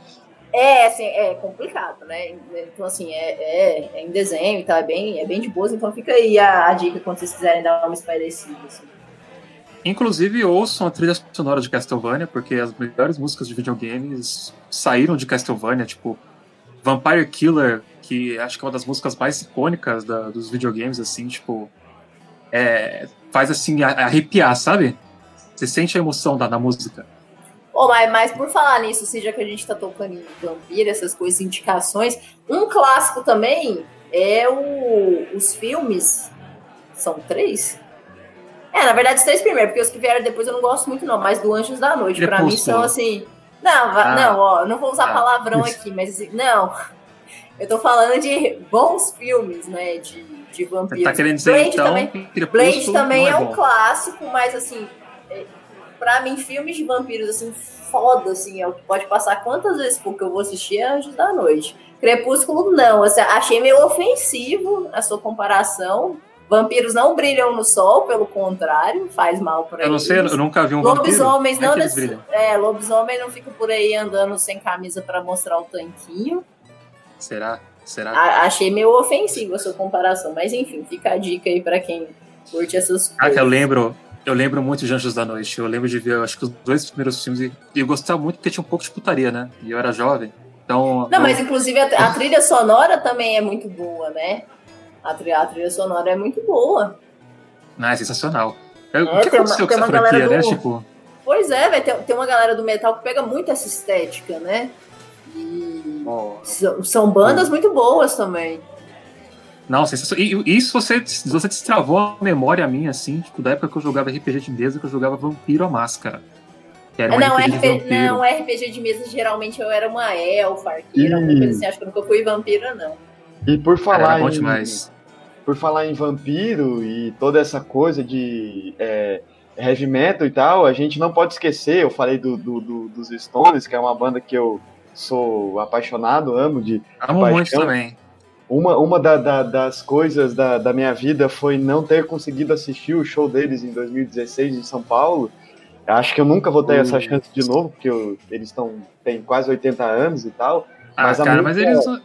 É, assim, é complicado, né? Então, assim, é, é, é em desenho e tal, é bem, é bem de boas, então fica aí a, a dica quando vocês quiserem dar uma espairecida, assim. Inclusive, ouçam a trilha sonora de Castlevania, porque as melhores músicas de videogames saíram de Castlevania, tipo Vampire Killer, que acho que é uma das músicas mais icônicas da, dos videogames, assim, tipo. É, faz assim arrepiar, sabe? Você sente a emoção da, da música. Oh, mas, mas por falar nisso, já que a gente tá tocando em vampiro, essas coisas, indicações, um clássico também é o, os filmes. São três? É, na verdade, os três primeiros, porque os que vieram depois eu não gosto muito, não, mas do Anjos da Noite, para mim são assim. Não, ah, não, ó, não vou usar ah, palavrão aqui, mas não. [LAUGHS] Eu tô falando de bons filmes, né? De, de vampiros. Tá querendo dizer, Blade então, também, Blade também é, é um clássico, mas assim, pra mim, filmes de vampiros, assim, foda, assim, é o que pode passar quantas vezes for que eu vou assistir é Anjos da Noite. Crepúsculo, não. Assim, achei meio ofensivo a sua comparação. Vampiros não brilham no sol, pelo contrário, faz mal pra Eu não eles. sei, eu nunca vi um vampiro. Lobisomens é não eles nesse- brilham? É, lobisomem não fica por aí andando sem camisa pra mostrar o tanquinho. Será? Será? A- achei meio ofensivo a sua comparação, mas enfim, fica a dica aí pra quem curte essas Ah, coisas. que eu lembro, eu lembro muito de Anjos da Noite. Eu lembro de ver, acho que os dois primeiros filmes e, e eu gostava muito porque tinha um pouco de putaria, né? E eu era jovem. Então. Não, eu- mas inclusive a, a trilha sonora também é muito boa, né? A trilha, a trilha sonora é muito boa. Ah, é sensacional. Eu- É, o que tem uma- aconteceu com tem essa franquia, né? do- Tipo, Pois é, vai ter, tem uma galera do metal que pega muito essa estética, né? E ó, são, são bandas muito boas também. Não, sensacional. E, e isso você, você destravou a memória minha, assim, tipo, da época que eu jogava RPG de mesa, que eu jogava Vampiro à Máscara. Que era um não, RPG de RP, não, RPG de mesa geralmente eu era uma elfa, arqueira, alguma Ih. coisa assim. Acho que eu nunca fui vampira, não. E por Cara, falar bom em, demais. por falar em vampiro e toda essa coisa de é, heavy metal e tal, a gente não pode esquecer, eu falei do, do- do- dos Stones, que é uma banda que eu sou apaixonado, amo de Amo paixão. muito também. Uma, uma da- da- das coisas da, da minha vida foi não ter conseguido assistir o show deles em 2016 em São Paulo. Acho que eu nunca vou ter Uh. essa chance de novo, porque eu- eles estão têm quase 80 anos e tal. Ah, Mas cara, mas eles, são-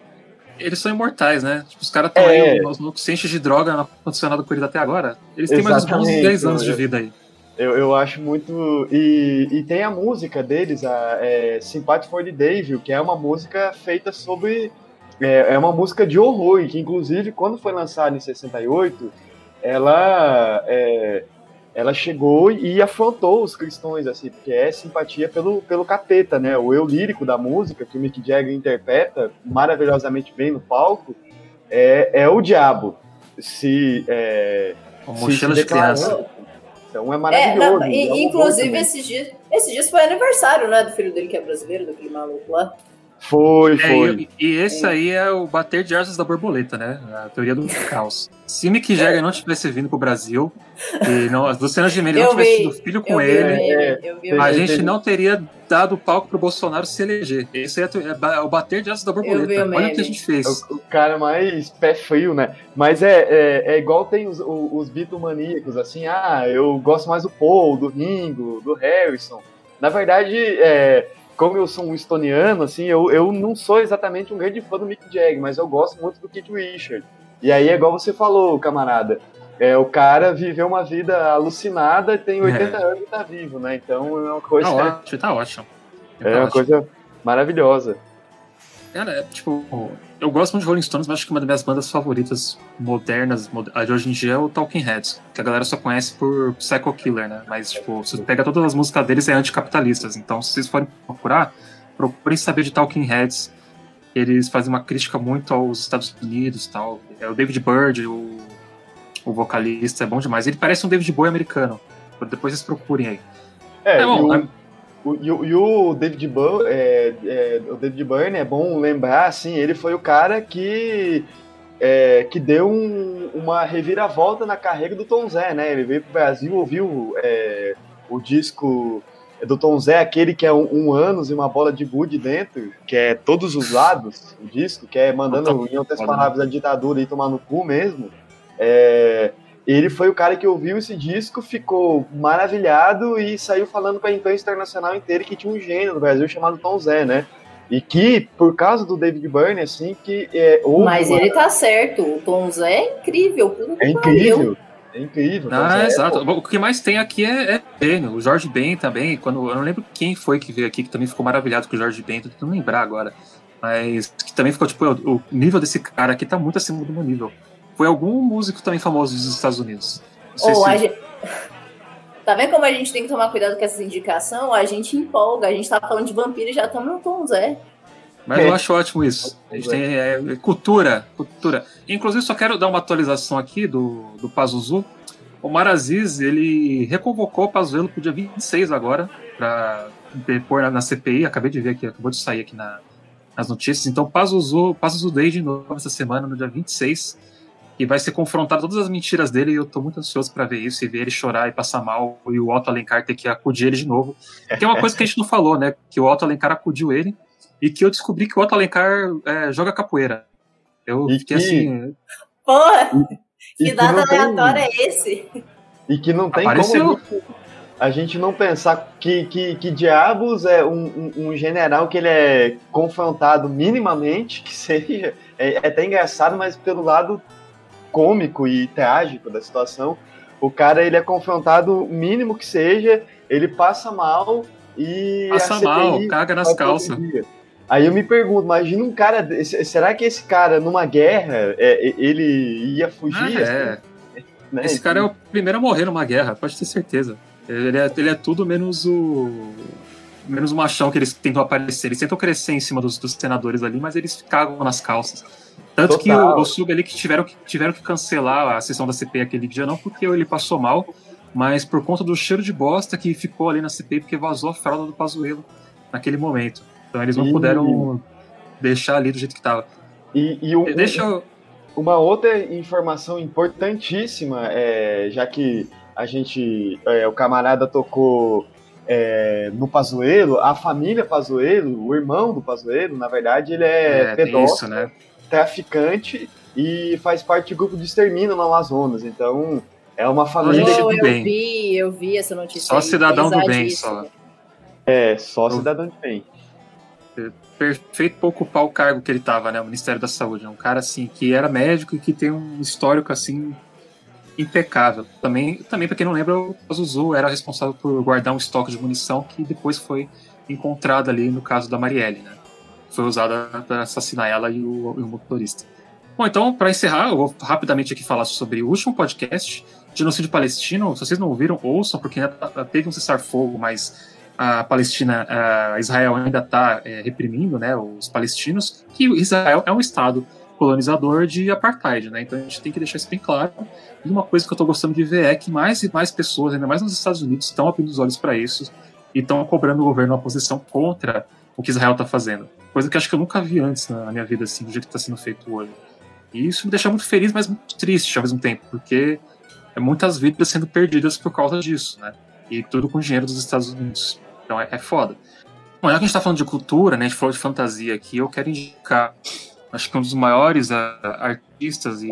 eles são imortais, né? Tipo, os caras estão É. aí, os se enchem de droga, não aconteceu nada com eles até agora. Eles têm mais uns bons Exatamente, 10 anos de vida aí. Eu, eu acho muito. E, e tem a música deles, a é, Sympathy for the Devil, que é uma música feita sobre. É, é uma música de horror, e que inclusive quando foi lançada em 68, ela. é, ela chegou e afrontou os cristãos, assim, porque é simpatia pelo, pelo capeta, né? O eu lírico da música, que o Mick Jagger interpreta maravilhosamente bem no palco, é, é o diabo. Se. É, se- de criança. Então é É, maravilhoso. não, e- é um inclusive, esses dias, esses dias foi aniversário, né, do filho dele que é brasileiro, daquele maluco lá. Foi, É, foi. e, e esse É. aí é o bater de asas da borboleta, né? A teoria do caos. Se Mick Jagger não tivesse vindo pro Brasil e não, as Luciana Gimenez não Eu tivesse vi, tido filho Eu com vi ele, eu vi o a Entendi, meme. gente não teria dado palco pro Bolsonaro se eleger. Esse é, a é é o bater de asas da vi borboleta. Olha o que a gente fez. O, o cara mais pé frio, né? Mas é, é, é igual tem os, os, os bitomaníacos, assim, ah, eu gosto mais do Paul, do Ringo, do Harrison. Na verdade, é, como eu sou um estoniano, assim, eu, eu não sou exatamente um grande fã do Mick Jagger, mas eu gosto muito do Keith Richard. E aí é igual você falou, camarada. É, o cara viveu uma vida alucinada, tem 80 anos e tá vivo, né? Então é uma coisa, Tá ótimo, tá ótimo. Tá é uma ótimo. coisa maravilhosa. Cara, é, tipo, eu gosto muito de Rolling Stones, mas acho que uma das minhas bandas favoritas modernas mod- a de hoje em dia é o Talking Heads, que a galera só conhece por Psycho Killer, né? Mas, tipo, se você pega todas as músicas deles, é anticapitalistas. Então, se vocês forem procurar, procurem saber de Talking Heads. Eles fazem uma crítica muito aos Estados Unidos e tal. É o David Byrd, o, o vocalista, é bom demais. Ele parece um David Bowie americano. Depois vocês procurem aí. É, É bom, e o- é- O, e, o- e o David Byrne, é, é, o David Byrne é bom lembrar, assim, ele foi o cara que é, que deu um- uma reviravolta na carreira do Tom Zé, né? Ele veio pro Brasil, ouviu é, o disco do Tom Zé, aquele que é um, um anos e uma bola de gude dentro, que é todos os lados, o disco, que é mandando, em outras né? palavras, a ditadura e tomar no cu mesmo. É, ele foi o cara que ouviu esse disco, ficou maravilhado e saiu falando para a imprensa internacional inteira que tinha um gênio no Brasil chamado Tom Zé, né? E que, por causa do David Byrne, assim, que é, houve Mas uma- ele tá certo, o Tom Zé é incrível. é incrível. É incrível. Tom Ah, Zé, exato. pô. O que mais tem aqui é, é gênio. O Jorge Ben também. Quando, eu não lembro quem foi que veio aqui que também ficou maravilhado com o Jorge Ben, tô tentando lembrar agora. Mas que também ficou, tipo, o, o nível desse cara aqui tá muito acima do meu nível. Foi algum músico também famoso dos Estados Unidos. Não sei Ou se- a gente... [LAUGHS] Tá vendo como a gente tem que tomar cuidado com essas indicações? A gente empolga, a gente tá falando de vampiro e já estamos no Tom Zé. Mas É. eu acho ótimo isso. A gente tem é, é, cultura, cultura. Inclusive, só quero dar uma atualização aqui do, do Pazuzu. O Maraziz, ele reconvocou o Pazuello pro dia 26 agora, pra depor na, na CPI. Acabei de ver aqui, acabou de sair aqui na, nas notícias. Então, Pazuzu, Pazuzu Day de novo essa semana, no dia 26, e vai ser confrontado todas as mentiras dele, e eu tô muito ansioso para ver isso, e ver ele chorar e passar mal, e o Otto Alencar ter que acudir ele de novo. Que é uma coisa que a gente não falou, né? Que o Otto Alencar acudiu ele, e que eu descobri que o Otto Alencar é, joga capoeira. Eu E fiquei que- assim. Porra, E que que dado não tem- aleatório é esse? E que não tem Apareceu. como a gente não pensar que, que, que diabos é um, um, um general que ele é confrontado minimamente, [LAUGHS] que seja. É, é até engraçado, mas pelo lado cômico e trágico da situação, o cara ele é confrontado mínimo que seja, ele passa mal e. Passa mal, caga nas calças. Aí eu me pergunto, imagina um cara. Será que esse cara, numa guerra, é, ele ia fugir? Ah, é. assim, né? Esse cara é o primeiro a morrer numa guerra, pode ter certeza. Ele é, ele é tudo menos o. Menos o machão que eles tentam aparecer. Eles tentam crescer em cima dos, dos senadores ali, mas eles cagam nas calças. Tanto que Total. o, o sub ali que tiveram, que tiveram que cancelar a sessão da CPI aquele dia, não porque ele passou mal, mas por conta do cheiro de bosta que ficou ali na CPI, porque vazou a fralda do Pazuello naquele momento. Então eles não Ih. puderam deixar ali do jeito que tava. E, e o- Deixa eu. Uma outra informação importantíssima, é, já que a gente, é, o camarada tocou é, no Pazuello, a família Pazuello, o irmão do Pazuello, na verdade, ele é, É, pedófilo, isso, né? Traficante e faz parte do grupo de extermínio no Amazonas. Então, é uma família Oh, do eu bem. vi, eu vi essa notícia. Só aí, cidadão do bem, só. é só cidadão de bem. perfeito para ocupar o cargo que ele tava, né? O Ministério da Saúde. É um cara assim que era médico e que tem um histórico assim impecável. Também, também para quem não lembra, o Pazuzu era responsável por guardar um estoque de munição que depois foi encontrado ali no caso da Marielle, né? Foi usada para assassinar ela e o, e o motorista. Bom, então, para encerrar, eu vou rapidamente aqui falar sobre o último podcast, Genocídio Palestino. Se vocês não ouviram, ouçam, porque ainda tá- teve um cessar-fogo, mas a Palestina, a Israel ainda está reprimindo né, os palestinos, que Israel é um estado colonizador de apartheid, né? Então a gente tem que deixar isso bem claro. E uma coisa que eu estou gostando de ver é que mais e mais pessoas, ainda mais nos Estados Unidos, estão abrindo os olhos para isso e estão cobrando o governo uma posição contra o que Israel está fazendo. Coisa que acho que eu nunca vi antes na minha vida, assim, do jeito que está sendo feito hoje. E isso me deixa muito feliz, mas muito triste ao mesmo tempo, porque é muitas vidas sendo perdidas por causa disso, né? E tudo com dinheiro dos Estados Unidos. Então é, é foda. Bom, já que a gente tá falando de cultura, né? A gente falou de fantasia aqui, eu quero indicar, acho que um dos maiores ah, artistas e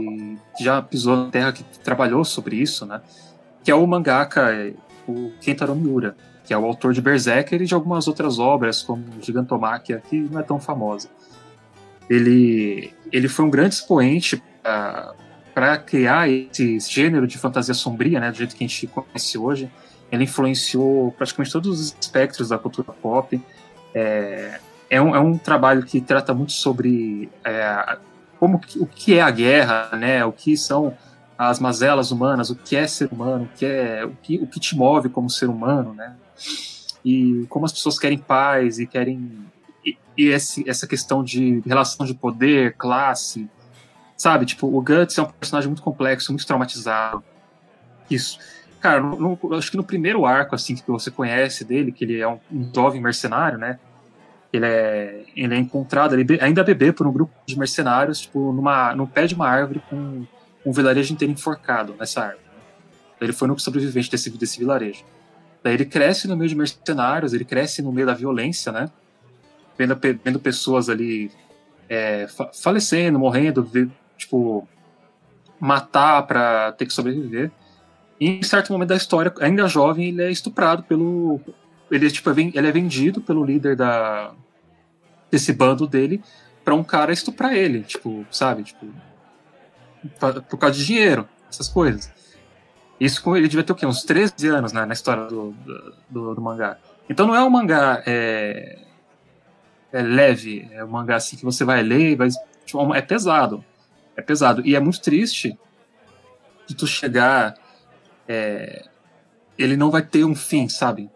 que já pisou na terra que trabalhou sobre isso, né? Que é o mangaka, eh, o Kentaro Miura, que é o autor de Berserker e de algumas outras obras, como Gigantomachia, que não é tão famosa. Ele, ele foi um grande expoente para criar esse gênero de fantasia sombria, né, do jeito que a gente conhece hoje. Ele influenciou praticamente todos os espectros da cultura pop. É, é, um, é um trabalho que trata muito sobre é, como o que é a guerra, né, o que são as mazelas humanas, o que é ser humano, o que é o que, o que te move como ser humano, né? E como as pessoas querem paz e querem e, e esse, essa questão de relação de poder, classe, sabe? Tipo, o Guts é um personagem muito complexo, muito traumatizado. Isso. Cara, no, no- acho que no primeiro arco, assim, que você conhece dele, que ele é um, um jovem mercenário, né? Ele é, ele é encontrado, ele be- ainda bebê por um grupo de mercenários, tipo, numa, no pé de uma árvore com um vilarejo inteiro enforcado nessa árvore. né? Ele foi único sobrevivente desse, desse vilarejo. Daí ele cresce no meio de mercenários, ele cresce no meio da violência, né? Vendo, vendo pessoas ali é, fa- falecendo, morrendo, tipo, matar pra ter que sobreviver. E em certo momento da história, ainda jovem, ele é estuprado pelo. Ele, é, tipo, é ele é vendido pelo líder da, desse bando dele pra um cara estuprar ele, tipo, sabe? Tipo, por causa de dinheiro, essas coisas. Isso ele devia ter o quê? Uns 13 anos né, na história do, do, do mangá. Então não é um mangá é, é leve, é um mangá assim que você vai ler vai. tipo, é pesado. É pesado. E é muito triste de tu chegar. é, ele não vai ter um fim, sabe?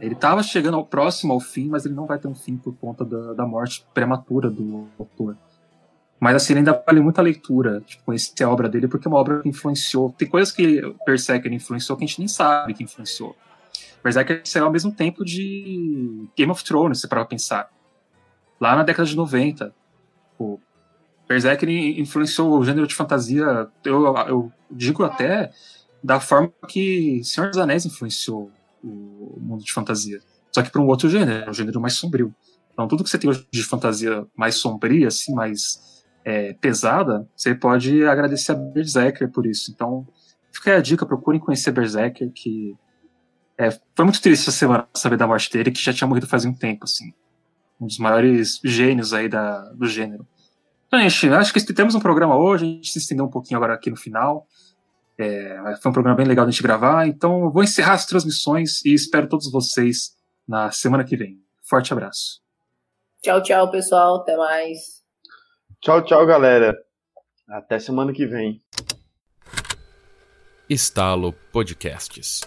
Ele tava chegando ao próximo ao fim, mas ele não vai ter um fim por conta da, da morte prematura do autor. Mas assim, ele ainda vale muita leitura, tipo, conhecer a obra dele, porque é uma obra que influenciou. Tem coisas que Berserker influenciou que a gente nem sabe que influenciou. Berserker saiu ao mesmo tempo de Game of Thrones, se parar pra pensar. lá na década de 90. O Berserker influenciou o gênero de fantasia, eu, eu digo até da forma que Senhor dos Anéis influenciou o mundo de fantasia. Só que para um outro gênero, um gênero mais sombrio. Então, tudo que você tem hoje de fantasia mais sombria, assim, mais é, pesada, você pode agradecer a Berserker por isso. Então, fica aí a dica, procurem conhecer Berserker, que é, foi muito triste essa semana saber da morte dele, que já tinha morrido faz um tempo, assim. Um dos maiores gênios aí da, do gênero. Então, gente, acho que temos um programa hoje, a gente se estendeu um pouquinho agora aqui no final. É, foi um programa bem legal de gente gravar, então vou encerrar as transmissões e espero todos vocês na semana que vem. Forte abraço. Tchau, tchau, pessoal. Até mais. Tchau, tchau, galera. Até semana que vem. Estalo Podcasts.